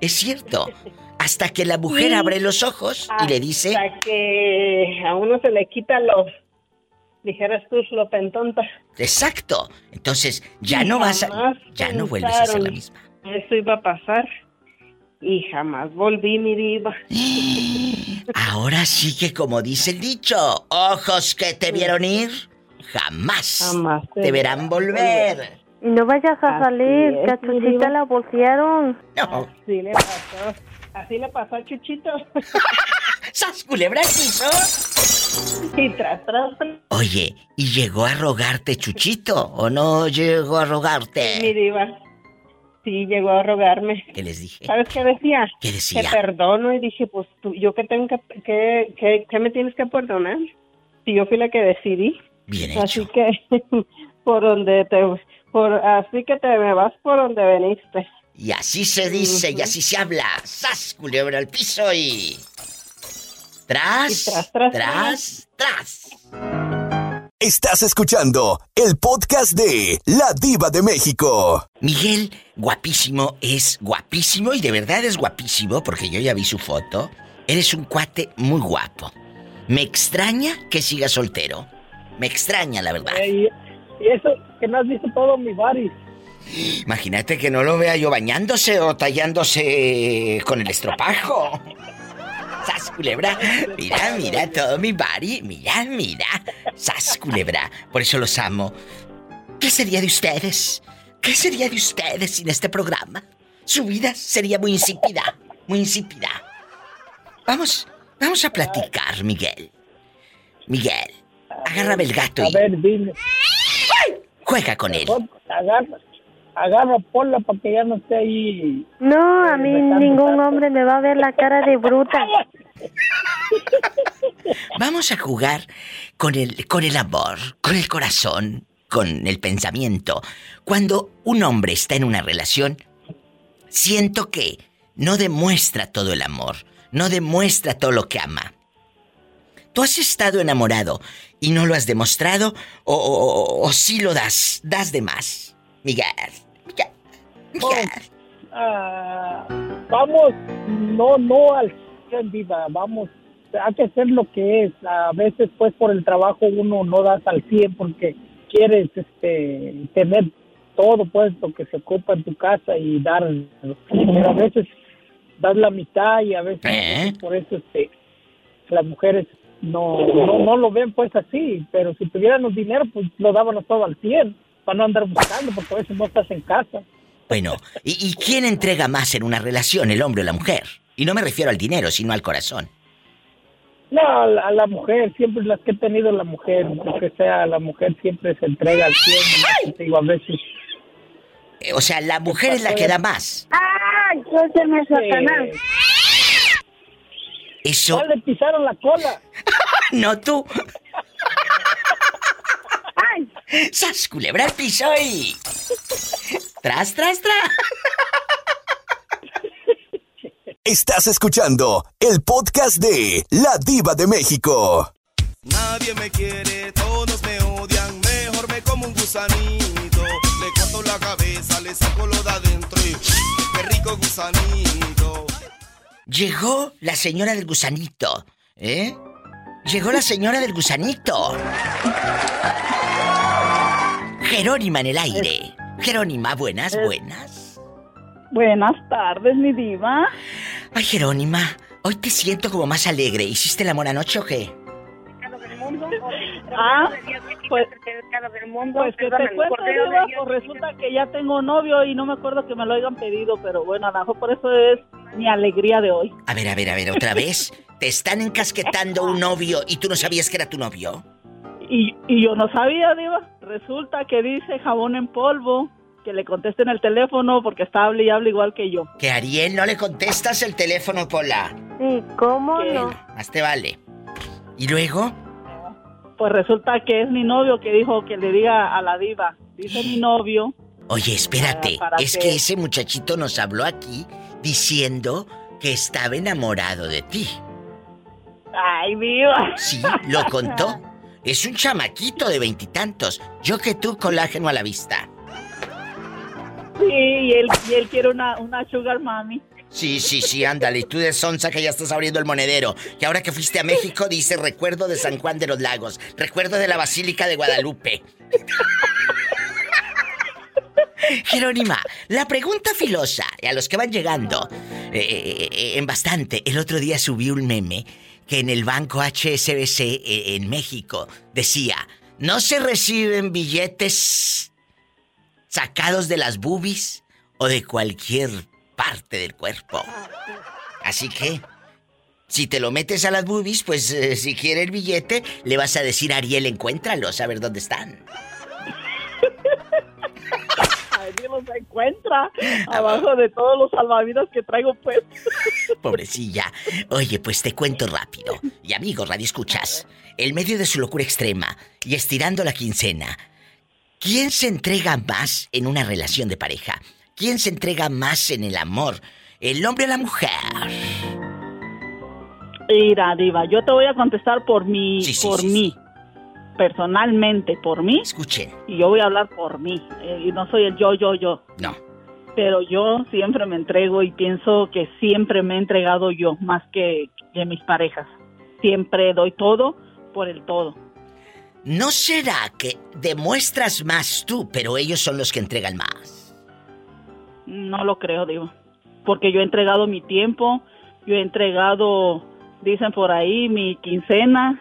Es cierto. Hasta que la mujer Sí. abre los ojos y le dice, Hasta que a uno se le quita los, dijeras tú, lo pentonta. exacto. Entonces, ya no vas a, ya no vuelves a ser la misma. Eso iba a pasar. Y jamás volví, mi diva. Ahora sí que como dice el dicho, ojos que te vieron ir, jamás, Jamás te verán volver. Y no vayas a Así salir, es, que a Chuchita la bolsearon. No, Sí le pasó. Así le pasó a Chuchito. ¡Sas, culebra! Y tras, tras, tras. Oye, ¿y llegó a rogarte Chuchito o no llegó a rogarte? Mi diva. Sí, llegó a rogarme. ¿Qué les dije? ¿Sabes qué decía? ¿Qué decía? Te perdono y dije, pues tú, yo que tengo que, que, que, que me tienes que perdonar. Si yo fui la que decidí. Bien Así que por donde te, por, así que te me vas por donde veniste. Y así se dice y así se habla. ¡Sas, culebra al piso y... Tras, Y tras, tras, tras, tras. Estás escuchando el podcast de La Diva de México. Miguel, guapísimo, es guapísimo y de verdad es guapísimo porque yo ya vi su foto. Eres un cuate muy guapo. Me extraña que siga soltero. Me extraña, la verdad. y, y eso, que no has visto todo mi body. Imagínate que no lo vea yo bañándose o tallándose con el estropajo. ¡Sas, culebra! Mira, mira todo mi body. Mira, mira. ¡Sas, culebra! Por eso los amo. ¿Qué sería de ustedes? ¿Qué sería de ustedes sin este programa? Su vida sería muy insípida. Muy insípida. Vamos, vamos a platicar, Miguel. Miguel, agárrame el gato A ver, dime. Juega con él. Agarra, agarra Pola para que ya no esté ahí. No, a mí ningún tanto. hombre me va a ver la cara de bruta. Vamos a jugar con el, con el amor, con el corazón, con el pensamiento. Cuando un hombre está en una relación, siento que no demuestra todo el amor, no demuestra todo lo que ama. ¿Tú has estado enamorado y no lo has demostrado o, o, sí lo das, das de más? Miguel. Pues, ah, vamos, no, no al 100 viva, vamos, hay que hacer lo que es. A veces, pues, por el trabajo uno no das al 100 porque quieres este, tener todo, pues, lo que se ocupa en tu casa y dar. Pero a veces das la mitad y a veces por eso este, las mujeres no, no, no lo ven, pues, así. Pero si tuviéramos dinero, pues, lo dábamos todo al 100 para no andar buscando porque a veces no estás en casa. Bueno, ¿y, y quién entrega más en una relación, el hombre o la mujer? Y no me refiero al dinero, sino al corazón. No, a la, a la mujer, siempre las que he tenido la mujer, lo que sea, la mujer siempre se entrega al 100, ¿no? Te digo, a veces. Eh, O sea, la mujer es la que da más. ¡Ay, suélteme, Satanás! Eso. Ya le pisaron la cola. no tú. ¡Ay! ¡Sas, culebra al piso y... Tras, tras, tras. Estás escuchando el podcast de La Diva de México. Nadie me quiere, todos me odian, mejor me como un gusanito. Le corto la cabeza, le saco lo de adentro y qué rico gusanito. Llegó la señora del gusanito, ¿eh? Llegó la señora del gusanito. Jerónima en el aire. Jerónima, buenas, buenas. Buenas tardes, mi diva. Ay, Jerónima, hoy te siento como más alegre. ¿Hiciste el amor anoche o qué? Ah, pues, mundo, pues que te cuento, diva, pues resulta que ya tengo novio y no me acuerdo que me lo hayan pedido, pero bueno, a lo mejor por eso es mi alegría de hoy. A ver, a ver, a ver, otra vez. ¿Te están encasquetando un novio y tú no sabías que era tu novio? Y, y yo no sabía, diva. Resulta que dice jabón en polvo, que le contesten el teléfono porque está hable y hable igual que yo. Que Ariel no le contestas el teléfono, Pola. Sí, ¿cómo no? Más te vale. ¿Y luego? Pues resulta que es mi novio que dijo que le diga a la diva. Dice mi novio. Oye, espérate. Ah, ¿para es que ese muchachito nos habló aquí diciendo que estaba enamorado de ti. Ay, diva. Sí, lo contó. Es un chamaquito de veintitantos. Yo que tú, colágeno a la vista. Sí, y él, y él quiere una, una sugar mami. Sí, sí, sí, ándale. Y tú de sonza que ya estás abriendo el monedero. Que ahora que fuiste a México dice recuerdo de San Juan de los Lagos. Recuerdo de la Basílica de Guadalupe. Jerónima, la pregunta filosa, y a los que van llegando, eh, eh, en bastante, el otro día subí un meme que en el banco HSBC eh, en México decía, no se reciben billetes sacados de las boobies o de cualquier parte del cuerpo. Así que, si te lo metes a las boobies, pues eh, si quiere el billete, le vas a decir a Ariel, encuéntralo, a ver dónde están. Ariel los encuentra abajo de todos los salvavidas que traigo pues. Pobrecilla. Oye, pues te cuento rápido. Y amigos, radio escuchas. El medio de su locura extrema y estirando la quincena. ¿Quién se entrega más en una relación de pareja? ¿Quién se entrega más en el amor? ¿El hombre o la mujer? Mira, Diva, yo te voy a contestar por mí, Sí, sí, por sí, mí. Personalmente, por mí. Escuchen. Y yo voy a hablar por mí. eh, y no soy el yo, yo, yo. No. Pero yo siempre me entrego y pienso que siempre me he entregado yo más que, que mis parejas. Siempre doy todo por el todo. ¿No será que demuestras más tú, pero ellos son los que entregan más? No lo creo, digo. Porque yo he entregado mi tiempo, yo he entregado, dicen por ahí, mi quincena,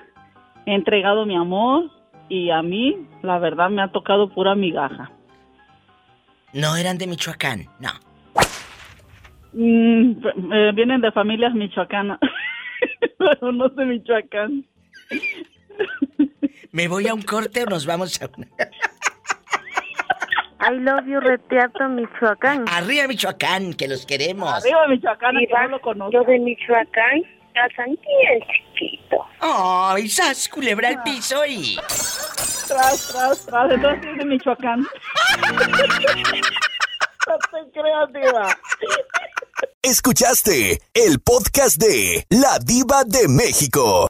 he entregado mi amor y a mí, la verdad, me ha tocado pura migaja. No eran de Michoacán, no. Mm, eh, vienen de familias michoacanas, pero no de Michoacán. ¿Me voy a un corte o nos vamos a una... I love you, Retiato, Michoacán. Arriba Michoacán, que los queremos. Arriba Michoacán, que no lo conozco. Yo de Michoacán, bien chiquito. ¡Ay, sas, culebra al piso y... Tras, tras, tras, entonces es de Michoacán. no te creas, diva. Escuchaste el podcast de La Diva de México.